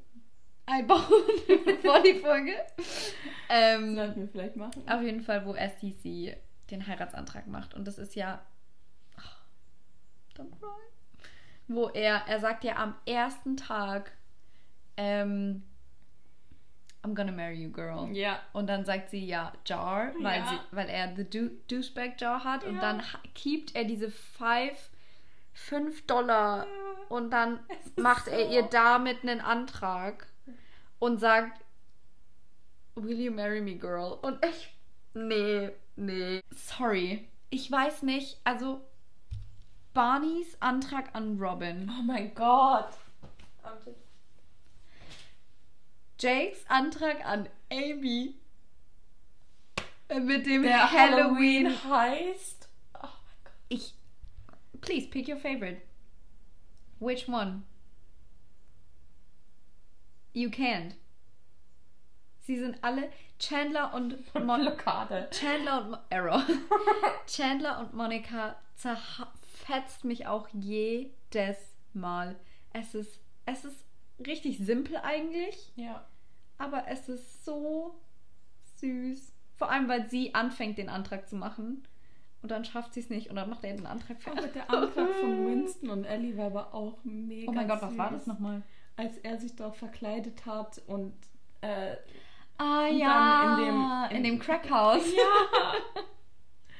Speaker 2: einbauen vor die Folge? Ähm,
Speaker 3: Sollten wir vielleicht machen.
Speaker 2: auf jeden Fall, wo er Cece den Heiratsantrag macht. Und das ist ja. Oh, don't cry. Wo er, er sagt ja am ersten Tag, ähm, I'm gonna marry you, girl.
Speaker 3: Ja.
Speaker 2: Und dann sagt sie ja Jar, weil,
Speaker 3: Ja.
Speaker 2: sie, weil er the Douchebag Jar hat. Und
Speaker 3: Ja.
Speaker 2: dann ha- keept er diese 5 5 Dollar. Und dann macht er
Speaker 3: so-
Speaker 2: ihr damit einen Antrag und sagt, Will you marry me, girl? Und ich. Nee, nee. Sorry. Ich weiß nicht. Also, Barneys Antrag an Robin.
Speaker 3: Oh mein Gott.
Speaker 2: Jakes Antrag an Amy. Äh, Mit dem
Speaker 3: Der
Speaker 2: Halloween.
Speaker 3: Halloween heißt. Oh mein Gott.
Speaker 2: Ich. Please pick your favorite. Which one? You can't. Sie sind alle Chandler und Mon
Speaker 3: Blockade.
Speaker 2: Chandler und Mo Error. Chandler und Monika zerfetzt mich auch jedes Mal. Es ist es ist richtig simpel eigentlich,
Speaker 3: Ja.
Speaker 2: aber es ist so süß. Vor allem, weil sie anfängt, den Antrag zu machen. Und dann schafft sie es nicht und dann macht er den Antrag
Speaker 3: Aber
Speaker 2: fertig.
Speaker 3: der Antrag von Winston und Ellie war aber auch mega
Speaker 2: Oh mein Gott, was
Speaker 3: süß.
Speaker 2: war das nochmal?
Speaker 3: Als er sich dort verkleidet hat und äh,
Speaker 2: Ah
Speaker 3: Und
Speaker 2: ja,
Speaker 3: in dem-
Speaker 2: in
Speaker 3: in-
Speaker 2: dem Crackhaus.
Speaker 3: Ja.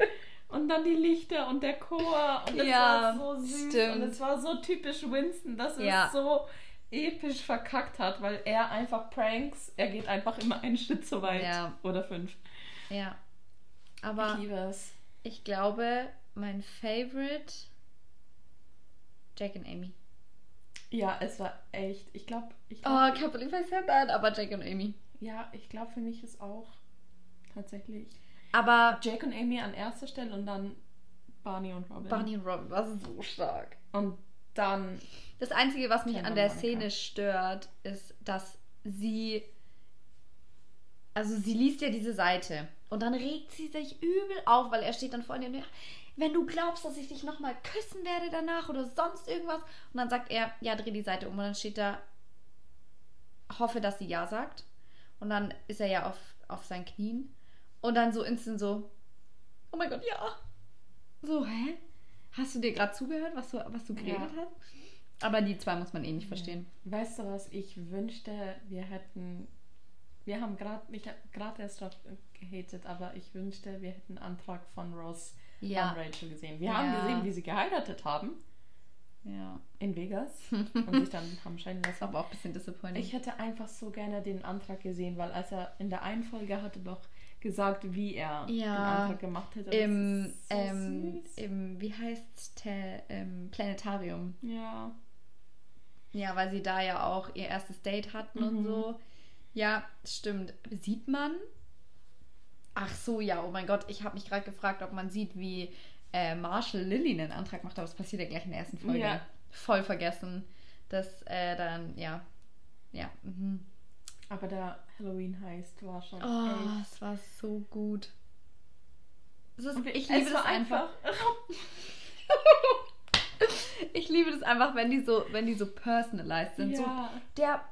Speaker 3: Und dann die Lichter und der Chor. Und das
Speaker 2: Ja,
Speaker 3: war so süß.
Speaker 2: stimmt.
Speaker 3: Und es war so typisch Winston, dass er
Speaker 2: Ja.
Speaker 3: es so episch verkackt hat, weil er einfach Pranks, er geht einfach immer einen Schritt zu weit.
Speaker 2: Ja.
Speaker 3: Oder fünf.
Speaker 2: Ja. Aber
Speaker 3: ich liebe es.
Speaker 2: Ich glaube, mein Favorite Jack und Amy.
Speaker 3: Ja, es war echt. Ich glaube, ich
Speaker 2: Oh,
Speaker 3: glaub,
Speaker 2: I can't believe I said that, aber Jack und Amy.
Speaker 3: ja, ich glaube für mich ist auch tatsächlich
Speaker 2: Aber
Speaker 3: Jake und Amy an erster Stelle und dann Barney und Robin.
Speaker 2: Barney und Robin war so stark.
Speaker 3: Und dann
Speaker 2: Das Einzige, was mich an der. Szene stört, ist, dass sie. Also, sie liest ja diese Seite. Und dann regt sie sich übel auf, weil er steht dann vor ihr wenn du glaubst, dass ich dich nochmal küssen werde danach oder sonst irgendwas. Und dann sagt er, ja, dreh die Seite um. Und dann steht da, hoffe, dass sie ja sagt. Und dann ist er ja auf, auf seinen Knien. Und dann so instant so, oh mein Gott, ja. So, hä? Hast du dir gerade zugehört, was du, was du geredet
Speaker 3: Ja.
Speaker 2: hast? Aber die zwei muss man eh nicht verstehen.
Speaker 3: Weißt du was, ich wünschte, wir hätten. Wir haben gerade, ich habe gerade erst drauf gehatet, aber ich wünschte, wir hätten einen Antrag von Ross
Speaker 2: Ja.
Speaker 3: und Rachel gesehen. Wir
Speaker 2: Ja.
Speaker 3: haben gesehen, wie sie geheiratet haben
Speaker 2: Ja.
Speaker 3: in Vegas und sich dann haben scheiden
Speaker 2: Das
Speaker 3: lassen.
Speaker 2: aber auch ein bisschen disappointing.
Speaker 3: Ich hätte einfach so gerne den Antrag gesehen, weil als er in der einen Folge hatte doch gesagt, wie er den
Speaker 2: Ja.
Speaker 3: Antrag gemacht hätte.
Speaker 2: Im,
Speaker 3: so
Speaker 2: ähm, im, wie heißt's, Te- im Planetarium.
Speaker 3: ja.
Speaker 2: Ja, weil sie da ja auch ihr erstes Date hatten und
Speaker 3: Mhm.
Speaker 2: so. Ja, stimmt. Sieht man? Ach so, ja, oh mein Gott, ich habe mich gerade gefragt, ob man sieht, wie äh, Marshall Lilly einen Antrag macht, aber das passiert ja gleich in der ersten Folge.
Speaker 3: Ja.
Speaker 2: Voll vergessen. dass äh, dann, ja. Ja. Mhm.
Speaker 3: Aber der Halloween heißt war schon.
Speaker 2: Oh,
Speaker 3: echt-
Speaker 2: es war so gut. Es ist, ich
Speaker 3: es
Speaker 2: liebe das
Speaker 3: war
Speaker 2: einfach. ich liebe das einfach, wenn die so, wenn die so personalized sind. So,
Speaker 3: ja.
Speaker 2: der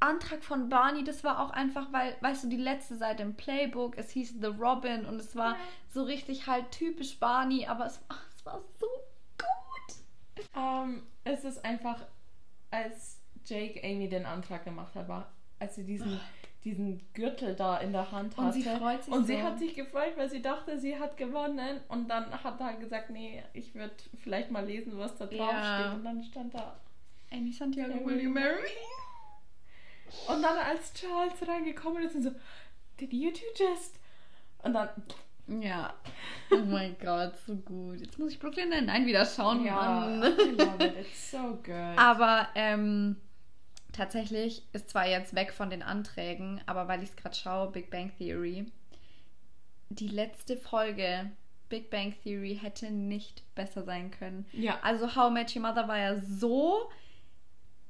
Speaker 2: Antrag von Barney, das war auch einfach, weil, weißt du, die letzte Seite im Playbook, es hieß The Robin und es war so richtig halt typisch Barney, aber es, ach, es war so gut.
Speaker 3: Ähm, es ist einfach, als Jake Amy den Antrag gemacht hat, war, als sie diesen, diesen Gürtel da in der Hand hatte.
Speaker 2: Und sie freut sich
Speaker 3: Und
Speaker 2: so.
Speaker 3: sie hat sich gefreut, weil sie dachte, sie hat gewonnen. Und dann hat er gesagt, nee, ich würde vielleicht mal lesen, was da drauf
Speaker 2: Ja.
Speaker 3: steht. Und dann stand da.
Speaker 2: Amy Santiago, will you marry me?
Speaker 3: Und dann als Charles reingekommen ist und so, did you two just? Und dann,
Speaker 2: Ja. Oh mein Gott, so gut. Jetzt muss ich Brooklyn Nine-Nine wieder schauen,
Speaker 3: ja,
Speaker 2: Mann.
Speaker 3: I love it, it's so good.
Speaker 2: Aber ähm, tatsächlich ist zwar jetzt weg von den Anträgen, aber weil ich es gerade schaue, Big Bang Theory, die letzte Folge Big Bang Theory hätte nicht besser sein können.
Speaker 3: ja.
Speaker 2: Also How I Met Your Mother war ja so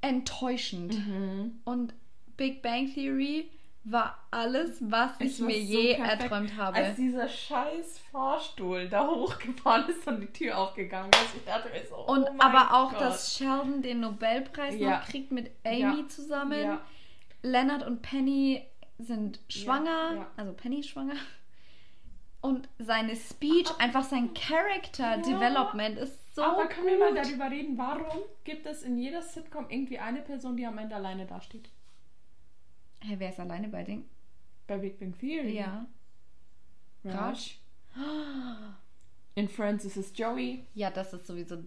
Speaker 2: enttäuschend.
Speaker 3: Mhm.
Speaker 2: Und Big Bang Theory war alles, was ich mir
Speaker 3: so
Speaker 2: je
Speaker 3: perfekt.
Speaker 2: erträumt habe.
Speaker 3: Als dieser scheiß Fahrstuhl da hochgefahren ist und die Tür aufgegangen ist, ich dachte mir so,
Speaker 2: Und
Speaker 3: oh mein
Speaker 2: aber auch,
Speaker 3: Gott.
Speaker 2: dass Sheldon den Nobelpreis
Speaker 3: Ja.
Speaker 2: noch kriegt mit Amy
Speaker 3: Ja.
Speaker 2: zusammen.
Speaker 3: Ja.
Speaker 2: Leonard und Penny sind schwanger, also Penny schwanger. Und seine Speech, einfach sein Character Development ist so
Speaker 3: aber können wir mal
Speaker 2: gut.
Speaker 3: darüber reden, warum gibt es in jeder Sitcom irgendwie eine Person, die am Ende alleine dasteht?
Speaker 2: Hey, wer ist alleine bei Ding?
Speaker 3: Bei Big Bang Theory.
Speaker 2: Ja.
Speaker 3: Raj. In Friends ist es Joey.
Speaker 2: Ja, das ist sowieso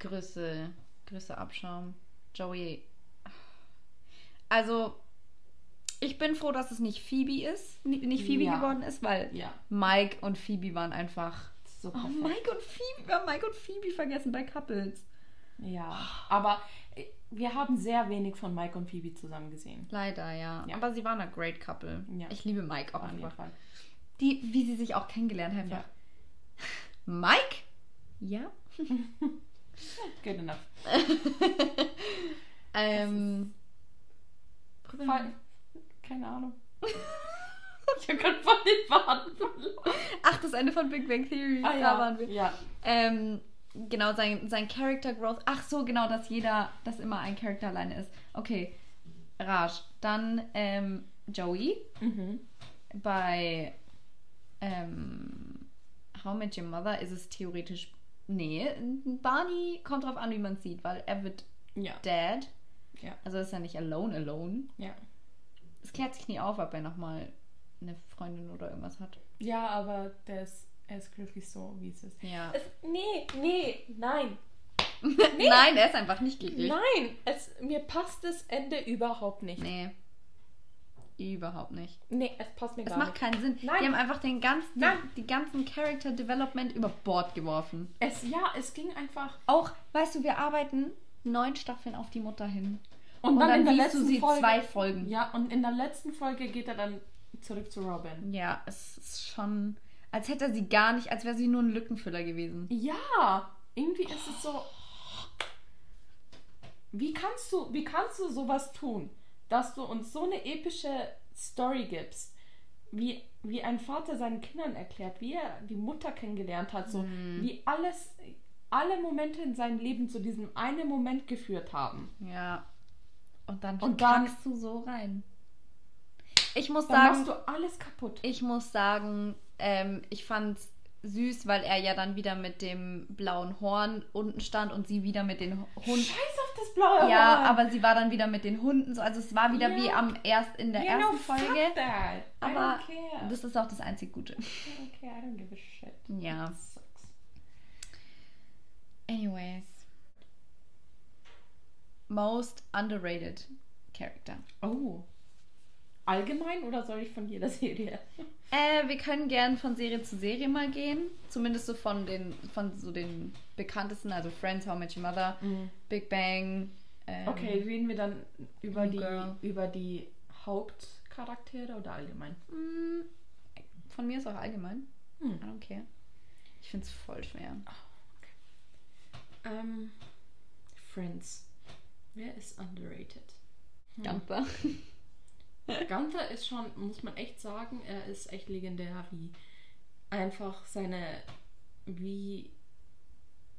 Speaker 2: größte, größte Abschaum. Joey. Also, ich bin froh, dass es nicht Phoebe ist, ni- nicht Phoebe
Speaker 3: Ja.
Speaker 2: geworden ist, weil
Speaker 3: Ja.
Speaker 2: Mike und Phoebe waren einfach.
Speaker 3: So
Speaker 2: Oh. Mike und Phoebe, wir haben Mike und Phoebe vergessen bei Couples.
Speaker 3: Ja. Aber äh, wir haben sehr wenig von Mike und Phoebe zusammen gesehen.
Speaker 2: Leider, ja.
Speaker 3: Ja.
Speaker 2: Aber sie waren ein great couple.
Speaker 3: Ja.
Speaker 2: Ich liebe Mike auch
Speaker 3: Auf jeden
Speaker 2: einfach.
Speaker 3: Fall.
Speaker 2: Die, wie sie sich auch kennengelernt haben.
Speaker 3: Ja.
Speaker 2: Mike? Ja.
Speaker 3: Good enough.
Speaker 2: ähm.
Speaker 3: Fall. Keine Ahnung. ich habe gerade voll den Faden verloren.
Speaker 2: Ach, das Ende von Big Bang Theory.
Speaker 3: Ah,
Speaker 2: da
Speaker 3: ja.
Speaker 2: waren wir.
Speaker 3: Ja.
Speaker 2: Ähm, genau, sein, sein Character Growth. Ach so, genau, dass jeder, dass immer ein Charakter alleine ist. Okay. Raj. Dann ähm, Joey
Speaker 3: Mhm.
Speaker 2: bei ähm, How Met Your Mother ist es theoretisch. Nee, Barney kommt drauf an, wie man sieht, weil er wird
Speaker 3: Ja.
Speaker 2: Dad.
Speaker 3: Ja.
Speaker 2: Also ist er nicht alone, alone.
Speaker 3: Ja.
Speaker 2: Es klärt sich nie auf, ob er nochmal eine Freundin oder irgendwas hat.
Speaker 3: Ja, aber der ist, er ist glücklich so, wie es ist.
Speaker 2: Ja.
Speaker 3: Es, nee, nee, nein.
Speaker 2: Nein, er ist einfach nicht glücklich.
Speaker 3: Nein, es, mir passt das Ende überhaupt nicht.
Speaker 2: Nee. Überhaupt nicht.
Speaker 3: Nee, es passt mir
Speaker 2: Es
Speaker 3: gar
Speaker 2: macht
Speaker 3: nicht.
Speaker 2: keinen Sinn.
Speaker 3: Nein.
Speaker 2: Die haben einfach den ganzen,
Speaker 3: Nein.
Speaker 2: die ganzen Character Development über Bord geworfen.
Speaker 3: Es, ja, es ging einfach.
Speaker 2: Auch, weißt du, wir arbeiten neun Staffeln auf die Mutter hin.
Speaker 3: Und,
Speaker 2: Und
Speaker 3: dann,
Speaker 2: dann
Speaker 3: in der letzten
Speaker 2: du sie
Speaker 3: Folge.
Speaker 2: zwei Folgen.
Speaker 3: Ja, und in der letzten Folge geht er dann zurück zu Robin.
Speaker 2: Ja, es ist schon. Als hätte er sie gar nicht, als wäre sie nur ein Lückenfüller gewesen.
Speaker 3: Ja, irgendwie ist es so. Wie kannst du, wie kannst du sowas tun, dass du uns so eine epische Story gibst, wie, wie ein Vater seinen Kindern erklärt, wie er die Mutter kennengelernt hat, so wie alles, alle Momente in seinem Leben zu diesem einen Moment geführt haben.
Speaker 2: Ja. Und dann
Speaker 3: Und dann-
Speaker 2: kackst du so rein. Ich muss
Speaker 3: Dann
Speaker 2: sagen,
Speaker 3: machst du alles kaputt.
Speaker 2: ich muss sagen, ähm, ich fand's süß, weil er ja dann wieder mit dem blauen Horn unten stand und sie wieder mit den Hunden.
Speaker 3: Scheiß auf das blaue
Speaker 2: Ja,
Speaker 3: Horn.
Speaker 2: aber sie war dann wieder mit den Hunden so. Also es war wieder
Speaker 3: Ja.
Speaker 2: wie am erst in der
Speaker 3: You
Speaker 2: ersten
Speaker 3: know, fuck
Speaker 2: Folge.
Speaker 3: that. I
Speaker 2: Aber
Speaker 3: don't care.
Speaker 2: das ist auch das einzig Gute.
Speaker 3: Care. I don't give a shit.
Speaker 2: Ja.
Speaker 3: Sucks.
Speaker 2: Anyways. Most underrated character.
Speaker 3: Oh. Allgemein oder soll ich von jeder Serie?
Speaker 2: Äh, wir können gern von Serie zu Serie mal gehen. Zumindest so von den, von so den bekanntesten, also Friends, How I Met Your Mother, Big Bang. Ähm,
Speaker 3: Okay, reden wir dann über die,
Speaker 2: Girl.
Speaker 3: über die Hauptcharaktere oder allgemein?
Speaker 2: mm, Von mir ist auch allgemein.
Speaker 3: Hm.
Speaker 2: I don't care. Ich finde es voll schwer.
Speaker 3: Ähm, Friends. Wer ist underrated? Hm.
Speaker 2: Gunther.
Speaker 3: Gunther ist schon, muss man echt sagen, er ist echt legendär, wie einfach seine, wie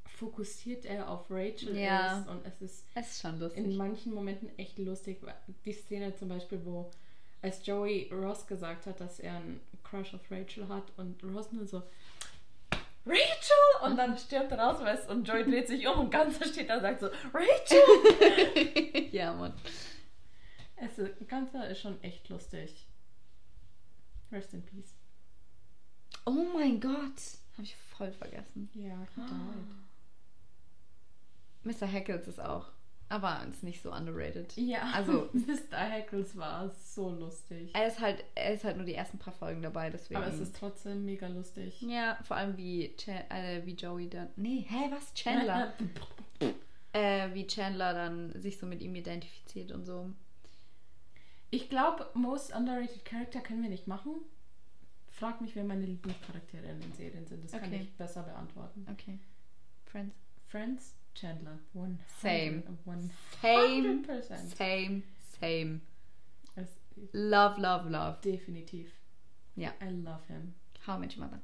Speaker 3: fokussiert er auf Rachel
Speaker 2: Ja.
Speaker 3: ist und es ist
Speaker 2: Es ist schon lustig.
Speaker 3: in manchen Momenten echt lustig. Die Szene zum Beispiel, wo als Joey Ross gesagt hat, dass er einen Crush auf Rachel hat und Ross nur so Rachel! Und dann stürmt er raus und Joey dreht sich um und Gunther steht da und sagt so Rachel!
Speaker 2: ja, Mann.
Speaker 3: Also, Gunther ist schon echt lustig. Rest in peace.
Speaker 2: Oh mein Gott. Habe ich voll vergessen.
Speaker 3: Ja, he
Speaker 2: Mr. Hackles ist auch. Aber ist nicht so underrated.
Speaker 3: Ja,
Speaker 2: Also-
Speaker 3: Mr. Hackles war so lustig.
Speaker 2: Er ist halt, er ist halt nur die ersten paar Folgen dabei, deswegen.
Speaker 3: Aber es ist trotzdem mega lustig.
Speaker 2: ja, vor allem wie, Chan äh, wie Joey dann. Nee, hä, was? Chandler. äh, wie Chandler dann sich so mit ihm identifiziert und so.
Speaker 3: Ich glaube, most underrated Character können wir nicht machen. Frag mich, wer meine Lieblingscharaktere in den Serien sind. Das kann
Speaker 2: Okay.
Speaker 3: ich besser beantworten.
Speaker 2: Okay. Friends.
Speaker 3: Friends, Chandler. One
Speaker 2: Same.
Speaker 3: One
Speaker 2: Same.
Speaker 3: 100%.
Speaker 2: Same. Same. Love, love, love.
Speaker 3: definitiv.
Speaker 2: Ja.
Speaker 3: I love him.
Speaker 2: How Your Mother.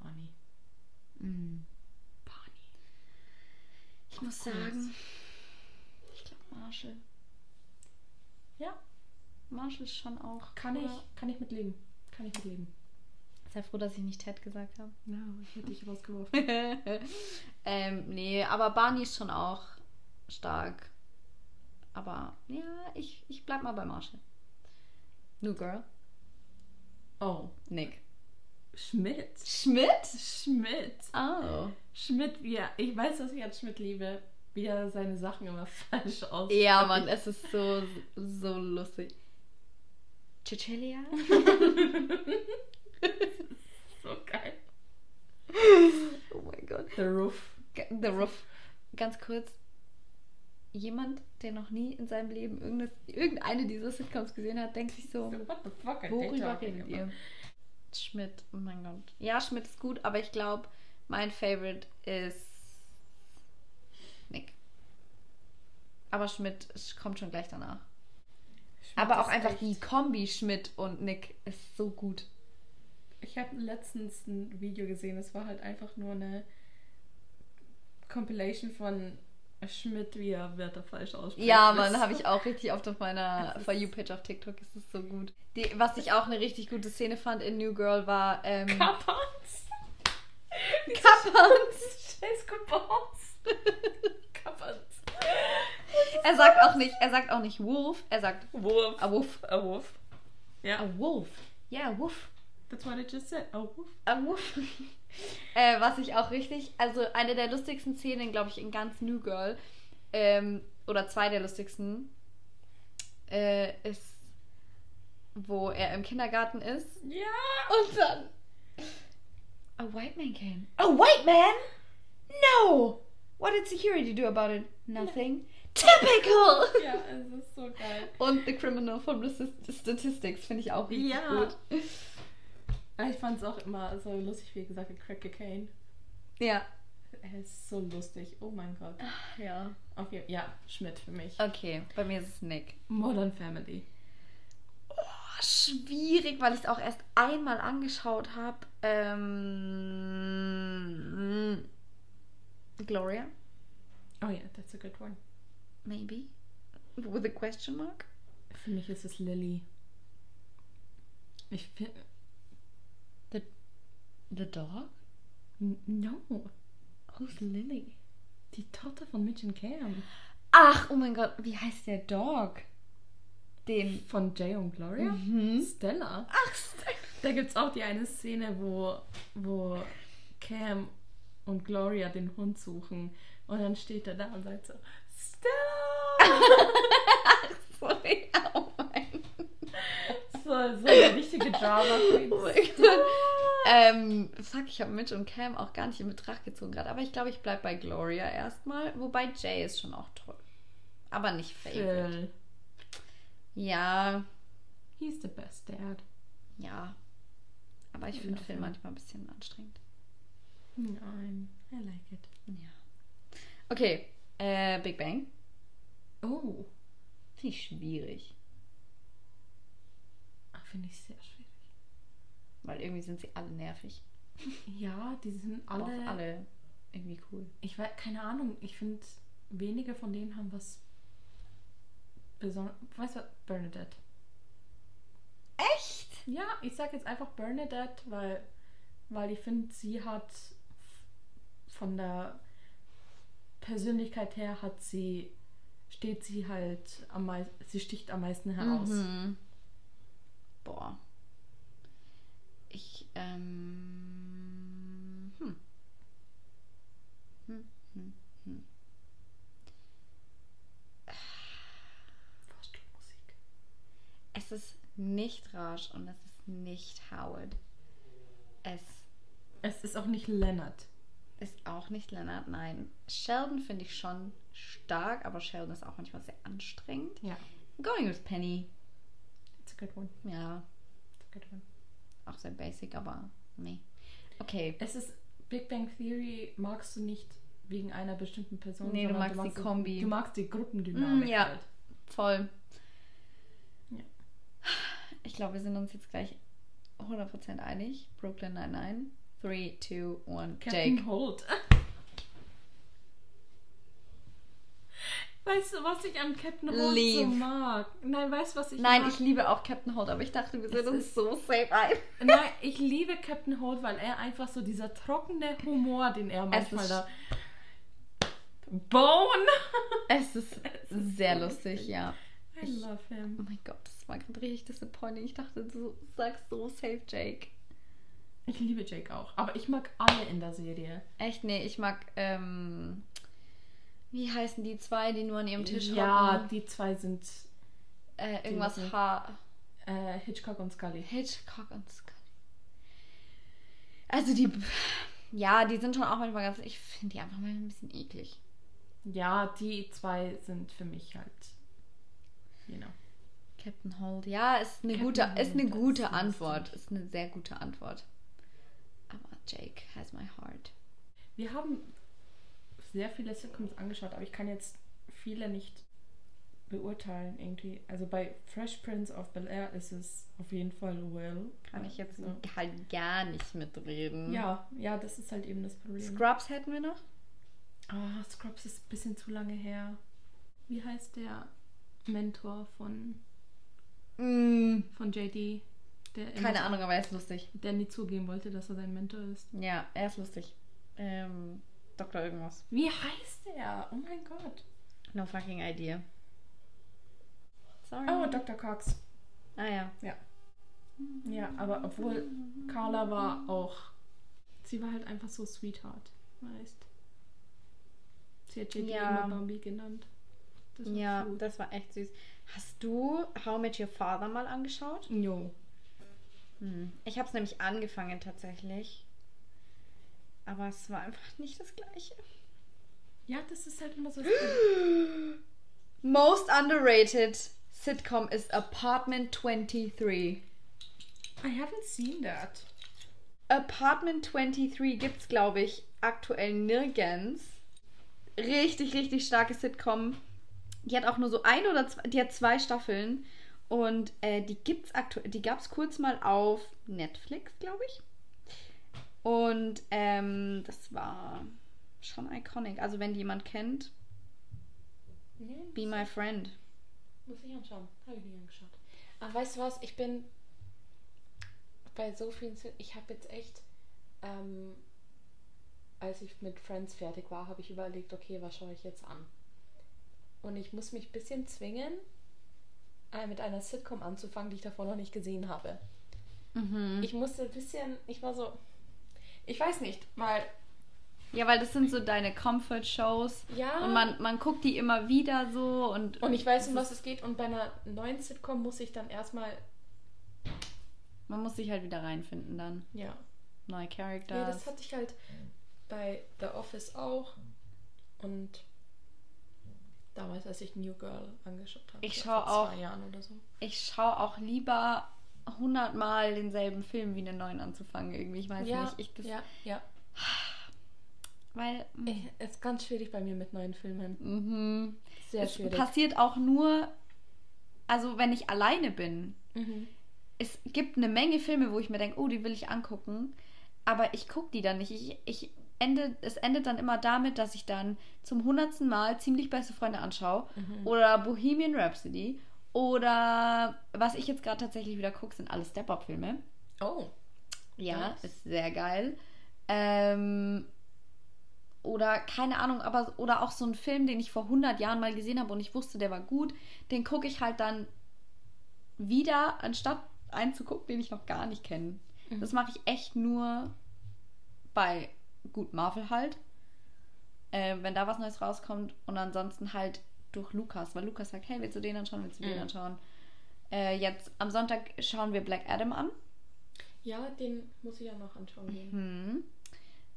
Speaker 3: Bonnie.
Speaker 2: Mm.
Speaker 3: Bonnie.
Speaker 2: Ich
Speaker 3: Of
Speaker 2: muss
Speaker 3: course.
Speaker 2: sagen, ich glaube Marshall.
Speaker 3: Ja,
Speaker 2: Marshall ist schon auch.
Speaker 3: kann ich,
Speaker 2: oder?
Speaker 3: kann ich mitleben. Kann ich mitleben.
Speaker 2: Sei froh, dass ich nicht Ted gesagt habe.
Speaker 3: Ja, ich hätte dich rausgeworfen.
Speaker 2: ähm, nee, aber Barney ist schon auch stark. Aber ja, ich, ich bleib mal bei Marshall. New Girl.
Speaker 3: Oh,
Speaker 2: Nick.
Speaker 3: Schmidt.
Speaker 2: Schmidt?
Speaker 3: Schmidt.
Speaker 2: Oh.
Speaker 3: Schmidt, er, ich weiß, dass ich an Schmidt liebe, wie er seine Sachen immer falsch ausspricht.
Speaker 2: Ja, Mann, es ist so, so lustig. Cecilia?
Speaker 3: so geil.
Speaker 2: Oh mein Gott.
Speaker 3: The Roof.
Speaker 2: The Roof. Ganz kurz. Jemand, der noch nie in seinem Leben irgendeine dieser Sitcoms gesehen hat, denkt sich so,
Speaker 3: What the fuck?
Speaker 2: worüber redet ihr? Schmidt, oh mein Gott. Ja, Schmidt ist gut, aber ich glaube, mein Favorite ist Nick. Aber Schmidt kommt schon gleich danach.
Speaker 3: Schmidt
Speaker 2: aber auch einfach
Speaker 3: echt-
Speaker 2: die Kombi Schmidt und Nick ist so gut.
Speaker 3: Ich habe letztens ein Video gesehen, es war halt einfach nur eine Compilation von Schmidt, wie er Wörter falsch ausspricht.
Speaker 2: Ja, Mann, habe ich auch richtig oft auf meiner For You-Page auf TikTok. Es ist so gut. Die, was ich auch eine richtig gute Szene fand in New Girl war. Ähm,
Speaker 3: Kappans.
Speaker 2: Kappans.
Speaker 3: Scheiß. Kappans.
Speaker 2: er sagt auch nicht, er sagt auch nicht Wolf, er sagt
Speaker 3: Wurf.
Speaker 2: a Wolf.
Speaker 3: A wolf. Ja.
Speaker 2: A Wolf. Ja, a Wolf.
Speaker 3: That's what I just said. A wolf.
Speaker 2: A Wolf. äh, was ich auch richtig, also eine der lustigsten Szenen, glaube ich, in ganz New Girl, ähm, oder zwei der lustigsten, äh, ist, wo er im Kindergarten ist
Speaker 3: Ja.
Speaker 2: Und dann. A white man came. A white man? No! What did security do about it? Nothing. Typical!
Speaker 3: Ja, es ist so geil.
Speaker 2: Und The Criminal from the St- Statistics finde ich auch richtig
Speaker 3: Ja.
Speaker 2: gut.
Speaker 3: Ich fand es auch immer so lustig, wie gesagt, Crack Cocaine.
Speaker 2: Ja.
Speaker 3: Er ist so lustig. Oh mein Gott.
Speaker 2: Ja.
Speaker 3: Auf jeden Ja, Schmidt für mich.
Speaker 2: Okay, bei mir ist es Nick.
Speaker 3: Modern Family.
Speaker 2: Oh, schwierig, weil ich es auch erst einmal angeschaut habe. Ähm, Gloria,
Speaker 3: Oh ja, that's a good one.
Speaker 2: Maybe. With a question mark.
Speaker 3: Für mich ist es Lily. Ich finde.
Speaker 2: The, the dog?
Speaker 3: No.
Speaker 2: Who's Lily?
Speaker 3: Die Tochter von Mitch und Cam.
Speaker 2: Ach, oh mein Gott, wie heißt der Dog? Den.
Speaker 3: Von Jay und Gloria?
Speaker 2: Mhm.
Speaker 3: Stella.
Speaker 2: Ach,
Speaker 3: Da gibt es auch die eine Szene, wo, wo Cam und Gloria den Hund suchen. Und dann steht er da und sagt so, Stella!
Speaker 2: sorry. Oh mein
Speaker 3: so, so eine richtige Drama Queen.
Speaker 2: Oh mein Gott. Ähm, fuck, ich habe Mitch und Cam auch gar nicht in Betracht gezogen gerade. Aber ich glaube, ich bleibe bei Gloria erstmal. Wobei Jay ist schon auch toll. Aber nicht Favorite.
Speaker 3: Phil.
Speaker 2: Ja,
Speaker 3: He's the best dad.
Speaker 2: ja. Aber ich finde Phil. manchmal ein bisschen anstrengend.
Speaker 3: Nein, I like it.
Speaker 2: Ja. Okay, äh, Big Bang.
Speaker 3: Oh,
Speaker 2: Finde ich schwierig.
Speaker 3: ah, finde ich sehr schwierig.
Speaker 2: Weil irgendwie sind sie alle nervig.
Speaker 3: Ja, die sind alle,
Speaker 2: auch alle irgendwie cool.
Speaker 3: Ich weiß, keine Ahnung, ich finde, wenige von denen haben was besonders. Weißt du, Bernadette.
Speaker 2: Echt?
Speaker 3: Ja, ich sag jetzt einfach Bernadette, weil, weil ich finde, sie hat von der Persönlichkeit her hat sie, steht sie halt am meisten, sie sticht am meisten heraus.
Speaker 2: Mhm. Boah. Ich, ähm. Hm. Hm, hm, hm. Es ist nicht Raj und es ist nicht Howard. Es
Speaker 3: Es ist auch nicht Leonard.
Speaker 2: Ist auch nicht Leonard, nein. Sheldon finde ich schon stark, aber Sheldon ist auch manchmal sehr anstrengend.
Speaker 3: Ja,
Speaker 2: Going with Penny.
Speaker 3: it's a good one.
Speaker 2: Ja,
Speaker 3: It's a good one.
Speaker 2: auch sehr basic, aber nee. Okay.
Speaker 3: Es ist Big Bang Theory magst du nicht wegen einer bestimmten Person.
Speaker 2: Nee, du
Speaker 3: sondern
Speaker 2: magst die Kombi.
Speaker 3: Du magst die Gruppendynamik.
Speaker 2: Mm, ja.
Speaker 3: Halt.
Speaker 2: Voll.
Speaker 3: Ja.
Speaker 2: Ich glaube, wir sind uns jetzt gleich 100% einig. Brooklyn 99. 3, 2, 1,
Speaker 3: Captain
Speaker 2: Jake.
Speaker 3: Holt. Weißt du, was ich an Captain Holt so mag? Nein, weißt du, was ich
Speaker 2: Nein,
Speaker 3: mag?
Speaker 2: ich liebe auch Captain Holt, aber ich dachte, wir sind
Speaker 3: Es
Speaker 2: uns so safe ein.
Speaker 3: Nein, ich liebe Captain Holt, weil er einfach so dieser trockene Humor, den er manchmal da. Bone!
Speaker 2: Es ist
Speaker 3: ist
Speaker 2: sehr lustig,
Speaker 3: lustig.
Speaker 2: ja.
Speaker 3: I
Speaker 2: Ich-
Speaker 3: love
Speaker 2: Oh
Speaker 3: him.
Speaker 2: mein Gott, das war gerade richtig disappointing. Ich dachte, du sagst so safe, Jake.
Speaker 3: Ich liebe Jake auch. Aber ich mag alle in der Serie.
Speaker 2: Echt, nee, ich mag, ähm, wie heißen die zwei, die nur an ihrem Tisch
Speaker 3: Ja,
Speaker 2: hocken?
Speaker 3: die zwei sind
Speaker 2: Äh, irgendwas. H.
Speaker 3: äh, Hitchcock und Scully.
Speaker 2: Hitchcock und Scully. Also die, ja, die sind schon auch manchmal ganz, ich finde die einfach mal ein bisschen eklig.
Speaker 3: Ja, die zwei sind für mich halt. You know.
Speaker 2: Captain Holt, ja, ist eine
Speaker 3: Captain
Speaker 2: gute, ist eine gute
Speaker 3: ist
Speaker 2: Antwort, ist eine sehr gute Antwort. Jake has my heart.
Speaker 3: Wir haben sehr viele Sitcoms angeschaut, aber ich kann jetzt viele nicht beurteilen irgendwie. Also bei Fresh Prince of Bel Air ist es auf jeden Fall Will.
Speaker 2: Kann ich jetzt
Speaker 3: so.
Speaker 2: halt gar nicht mitreden.
Speaker 3: Ja, ja, das ist halt eben das Problem.
Speaker 2: Scrubs hätten wir noch.
Speaker 3: Ah, Scrubs ist ein bisschen zu lange her. Wie heißt der Mentor von,
Speaker 2: Mm,
Speaker 3: von JD?
Speaker 2: Keine Ahnung, aber er ist lustig.
Speaker 3: Der nie zugeben wollte, dass er sein Mentor ist.
Speaker 2: Ja, er ist lustig. Ähm, Doktor irgendwas.
Speaker 3: Wie heißt der? Oh mein Gott.
Speaker 2: No fucking idea. Sorry.
Speaker 3: Oh, Dr. Cox.
Speaker 2: Ah ja.
Speaker 3: Ja, aber obwohl Carla war auch. Sie war halt einfach so Sweetheart, weißt. Sie hat JD
Speaker 2: Ja.
Speaker 3: immer Bambi genannt. Das war
Speaker 2: Ja,
Speaker 3: cute.
Speaker 2: das war echt süß. Hast du How I Met Your Father mal angeschaut?
Speaker 3: Jo.
Speaker 2: Hm. Ich habe es nämlich angefangen tatsächlich. Aber es war einfach nicht das gleiche.
Speaker 3: Ja, das ist halt immer so.
Speaker 2: Most underrated sitcom is Apartment 23.
Speaker 3: I haven't seen that.
Speaker 2: Apartment 23 gibt's, glaube ich, aktuell nirgends. Richtig, richtig starke Sitcom. Die hat auch nur so ein oder zwei, die hat zwei Staffeln. Und äh, die gibt's aktuell, die gab's kurz mal auf Netflix, glaube ich. Und ähm, das war schon iconic. Also wenn jemand kennt,
Speaker 3: Nee,
Speaker 2: be my friend.
Speaker 3: Muss ich anschauen. Habe ich nie angeschaut. Aber weißt du was? Ich bin bei so vielen. Ich habe jetzt echt, ähm, als ich mit Friends fertig war, habe ich überlegt, okay, was schaue ich jetzt an? Und ich muss mich ein bisschen zwingen, mit einer Sitcom anzufangen, die ich davor noch nicht gesehen habe.
Speaker 2: Mhm.
Speaker 3: Ich musste ein bisschen, ich war so, ich weiß nicht, weil
Speaker 2: Ja, weil das sind so deine Comfort-Shows.
Speaker 3: Ja.
Speaker 2: Und man, man guckt die immer wieder so und.
Speaker 3: und ich weiß, um was es geht. Und bei einer neuen Sitcom muss ich dann erstmal,
Speaker 2: Man muss sich halt wieder reinfinden dann.
Speaker 3: ja,
Speaker 2: Neue
Speaker 3: Ja,
Speaker 2: Characters.
Speaker 3: das hatte ich halt bei The Office auch. Und damals, als ich New Girl angeschaut habe.
Speaker 2: Ich
Speaker 3: so
Speaker 2: schau
Speaker 3: vor
Speaker 2: auch-
Speaker 3: zwei Jahren oder so.
Speaker 2: ich schaue auch lieber hundertmal denselben Film wie einen neuen anzufangen irgendwie. Ich weiß
Speaker 3: ja,
Speaker 2: nicht. Ich, das,
Speaker 3: ja, ja.
Speaker 2: Weil.
Speaker 3: Ich- Es ist ganz schwierig bei mir mit neuen Filmen.
Speaker 2: Mhm.
Speaker 3: Sehr
Speaker 2: es
Speaker 3: schwierig.
Speaker 2: passiert auch nur, also wenn ich alleine bin.
Speaker 3: Mhm.
Speaker 2: Es gibt eine Menge Filme, wo ich mir denke, oh, die will ich angucken, aber ich gucke die dann nicht. Ich, ich ende, es endet dann immer damit, dass ich dann zum hundertsten Mal ziemlich beste Freunde anschaue
Speaker 3: Mhm.
Speaker 2: oder Bohemian Rhapsody oder was ich jetzt gerade tatsächlich wieder gucke, sind alle Step-Up-Filme.
Speaker 3: Oh.
Speaker 2: Ja,
Speaker 3: Nice.
Speaker 2: ist sehr geil. Ähm, oder keine Ahnung, aber oder auch so ein Film, den ich vor 100 Jahren mal gesehen habe und ich wusste, der war gut, den gucke ich halt dann wieder, anstatt einen zu gucken, den ich noch gar nicht kenne.
Speaker 3: Mhm.
Speaker 2: Das mache ich echt nur bei gut Marvel halt, äh, wenn da was Neues rauskommt und ansonsten halt durch Lukas, weil Lukas sagt, hey, willst du den anschauen, willst du den
Speaker 3: Mhm.
Speaker 2: anschauen? Äh, jetzt am Sonntag schauen wir Black Adam an.
Speaker 3: Ja, den muss ich ja noch anschauen gehen.
Speaker 2: Mhm.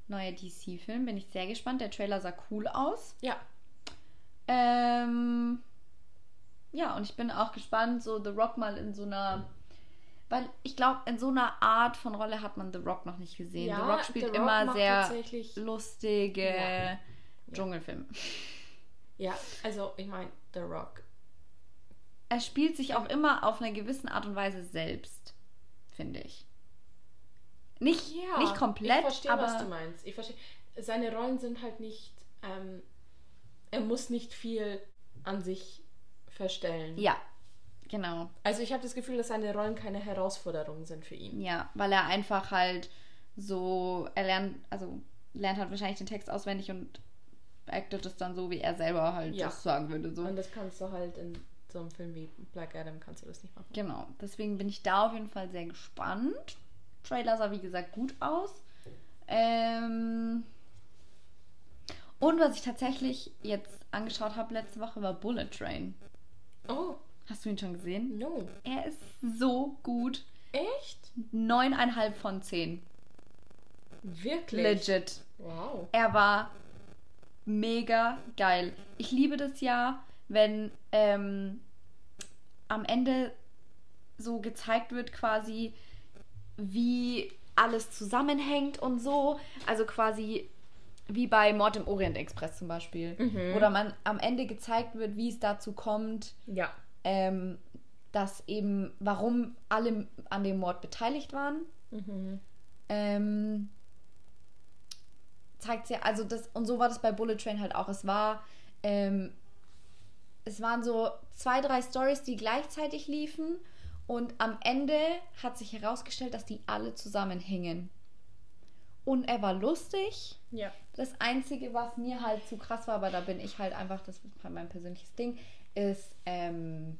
Speaker 2: Neuer DC-Film, bin ich sehr gespannt. Der Trailer sah cool aus.
Speaker 3: Ja.
Speaker 2: Ähm, ja, und ich bin auch gespannt, so The Rock mal in so einer. Weil ich glaube, in so einer Art von Rolle hat man The Rock noch nicht gesehen.
Speaker 3: Ja,
Speaker 2: The Rock spielt
Speaker 3: The Rock
Speaker 2: immer sehr lustige
Speaker 3: Ja.
Speaker 2: Dschungelfilme.
Speaker 3: Ja, also ich meine, The Rock.
Speaker 2: Er spielt sich auch immer auf eine gewisse Art und Weise selbst, finde ich. Nicht, nicht komplett,
Speaker 3: ich verstehe,
Speaker 2: aber
Speaker 3: was du meinst. Ich verstehe. Seine Rollen sind halt nicht. Ähm, er muss nicht viel an sich verstellen.
Speaker 2: ja, genau.
Speaker 3: Also ich habe das Gefühl, dass seine Rollen keine Herausforderungen sind für ihn.
Speaker 2: Ja, weil er einfach halt so, er lernt, also lernt halt wahrscheinlich den Text auswendig und actet es dann so, wie er selber halt
Speaker 3: Ja.
Speaker 2: das sagen würde. So.
Speaker 3: Und das kannst du halt in so einem Film wie Black Adam kannst du das nicht machen.
Speaker 2: Genau, deswegen bin ich da auf jeden Fall sehr gespannt. Trailer sah wie gesagt gut aus. Ähm und was ich tatsächlich jetzt angeschaut habe letzte Woche war Bullet Train.
Speaker 3: Oh,
Speaker 2: Hast du ihn schon gesehen?
Speaker 3: no.
Speaker 2: Er ist so gut.
Speaker 3: Echt?
Speaker 2: Neuneinhalb von zehn.
Speaker 3: Wirklich?
Speaker 2: Legit.
Speaker 3: Wow.
Speaker 2: Er war mega geil. Ich liebe das ja, wenn ähm, am Ende so gezeigt wird, quasi, wie alles zusammenhängt und so. Also quasi wie bei Mord im Orient Express zum Beispiel.
Speaker 3: Mhm.
Speaker 2: Oder man am Ende gezeigt wird, wie es dazu kommt,
Speaker 3: Ja.
Speaker 2: Ähm, dass eben, warum alle an dem Mord beteiligt waren.
Speaker 3: Mhm.
Speaker 2: Ähm, zeigt ja, also das, und so war das bei Bullet Train halt auch. Es war, ähm, es waren so zwei, drei Stories, die gleichzeitig liefen und am Ende hat sich herausgestellt, dass die alle zusammenhängen. Und er war lustig.
Speaker 3: Ja.
Speaker 2: Das Einzige, was mir halt zu krass war, aber da bin ich halt einfach, das ist halt mein persönliches Ding, ist, ähm,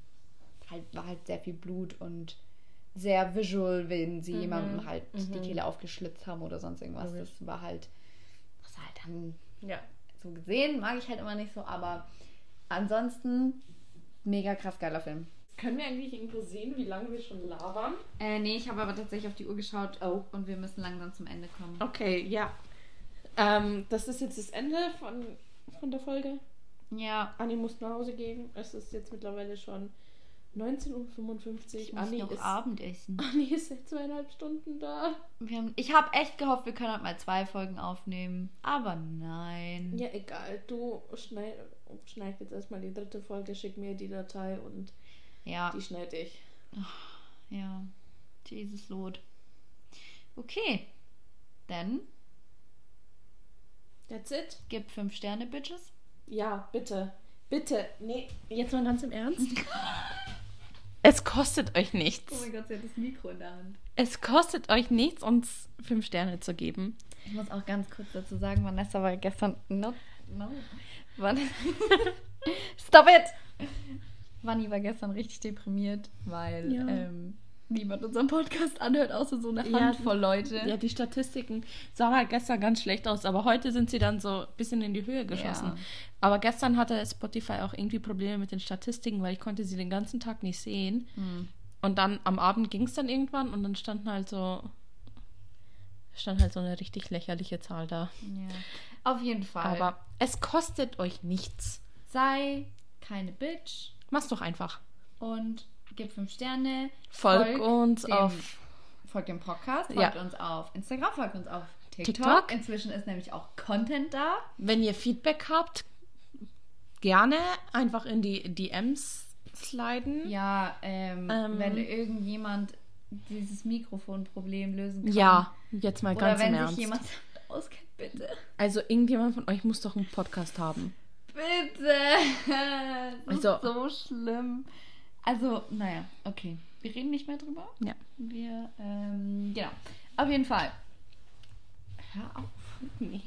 Speaker 2: halt, war halt sehr viel Blut und sehr visual, wenn sie jemandem halt die Kehle aufgeschlitzt haben oder sonst irgendwas. Das war halt, das war halt dann
Speaker 3: Ja.
Speaker 2: so gesehen, mag ich halt immer nicht so, aber ansonsten mega krass geiler Film.
Speaker 3: Können wir eigentlich irgendwo sehen, wie lange wir schon labern?
Speaker 2: Äh, nee, ich habe aber tatsächlich auf die Uhr geschaut oh. und wir müssen langsam zum Ende kommen.
Speaker 3: Okay, ja. Ähm, das ist jetzt das Ende von, von der Folge.
Speaker 2: Ja,
Speaker 3: Anni muss nach Hause gehen. Es ist jetzt mittlerweile schon 19.55 Uhr. Anni
Speaker 2: noch
Speaker 3: ist,
Speaker 2: Abendessen.
Speaker 3: Anni ist seit zweieinhalb Stunden da.
Speaker 2: Wir haben, ich habe echt gehofft, wir können heute mal zwei Folgen aufnehmen, aber nein.
Speaker 3: Ja, egal. Du schneid, schneid jetzt erstmal die dritte Folge, schick mir die Datei und
Speaker 2: Ja,
Speaker 3: die schneide ich.
Speaker 2: ja. Jesus Lord. Okay, dann
Speaker 3: That's it?
Speaker 2: gib fünf Sterne, Bitches.
Speaker 3: Ja, bitte. Bitte. Nee, jetzt mal ganz im Ernst. es kostet euch nichts.
Speaker 2: Oh Gott, sie hat das Mikro in der Hand.
Speaker 3: Es kostet euch nichts, uns fünf Sterne zu geben.
Speaker 2: Ich muss auch ganz kurz dazu sagen, Vanessa war gestern. No, no. Stop it! Vanni war gestern richtig deprimiert, weil
Speaker 3: Ja.
Speaker 2: ähm, niemand unseren Podcast anhört, außer so eine
Speaker 3: Ja,
Speaker 2: Handvoll Leute.
Speaker 3: Ja, die Statistiken sahen halt gestern ganz schlecht aus, aber heute sind sie dann so ein bisschen in die Höhe geschossen.
Speaker 2: Ja.
Speaker 3: Aber gestern hatte Spotify auch irgendwie Probleme mit den Statistiken, weil ich konnte sie den ganzen Tag nicht sehen.
Speaker 2: Hm.
Speaker 3: Und dann am Abend ging es dann irgendwann und dann standen halt so stand halt so eine richtig lächerliche Zahl da.
Speaker 2: Ja. Auf jeden Fall.
Speaker 3: Aber es kostet euch nichts.
Speaker 2: sei keine Bitch
Speaker 3: Mach's doch einfach.
Speaker 2: und gib fünf Sterne.
Speaker 3: Folg uns
Speaker 2: dem,
Speaker 3: auf
Speaker 2: Folgt dem Podcast,
Speaker 3: Ja.
Speaker 2: folgt uns auf Instagram, folgt uns auf TikTok.
Speaker 3: TikTok.
Speaker 2: Inzwischen ist nämlich auch Content da.
Speaker 3: Wenn ihr Feedback habt, gerne einfach in die DMs sliden.
Speaker 2: Ja, ähm,
Speaker 3: Ähm.
Speaker 2: wenn irgendjemand dieses Mikrofonproblem lösen kann.
Speaker 3: Ja, jetzt mal
Speaker 2: Oder
Speaker 3: ganz
Speaker 2: wenn
Speaker 3: im
Speaker 2: sich
Speaker 3: Ernst.
Speaker 2: jemand damit auskennt, bitte.
Speaker 3: Also irgendjemand von euch muss doch einen Podcast haben.
Speaker 2: Bitte! Das ist
Speaker 3: Also-
Speaker 2: so schlimm. Also, naja, okay. Wir reden nicht mehr drüber.
Speaker 3: Ja.
Speaker 2: Wir, ähm, genau. Auf jeden Fall. Hör auf.
Speaker 3: Nee.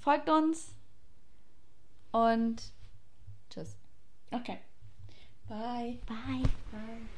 Speaker 2: Folgt uns. Und tschüss.
Speaker 3: Okay. Bye.
Speaker 2: Bye.
Speaker 3: Bye.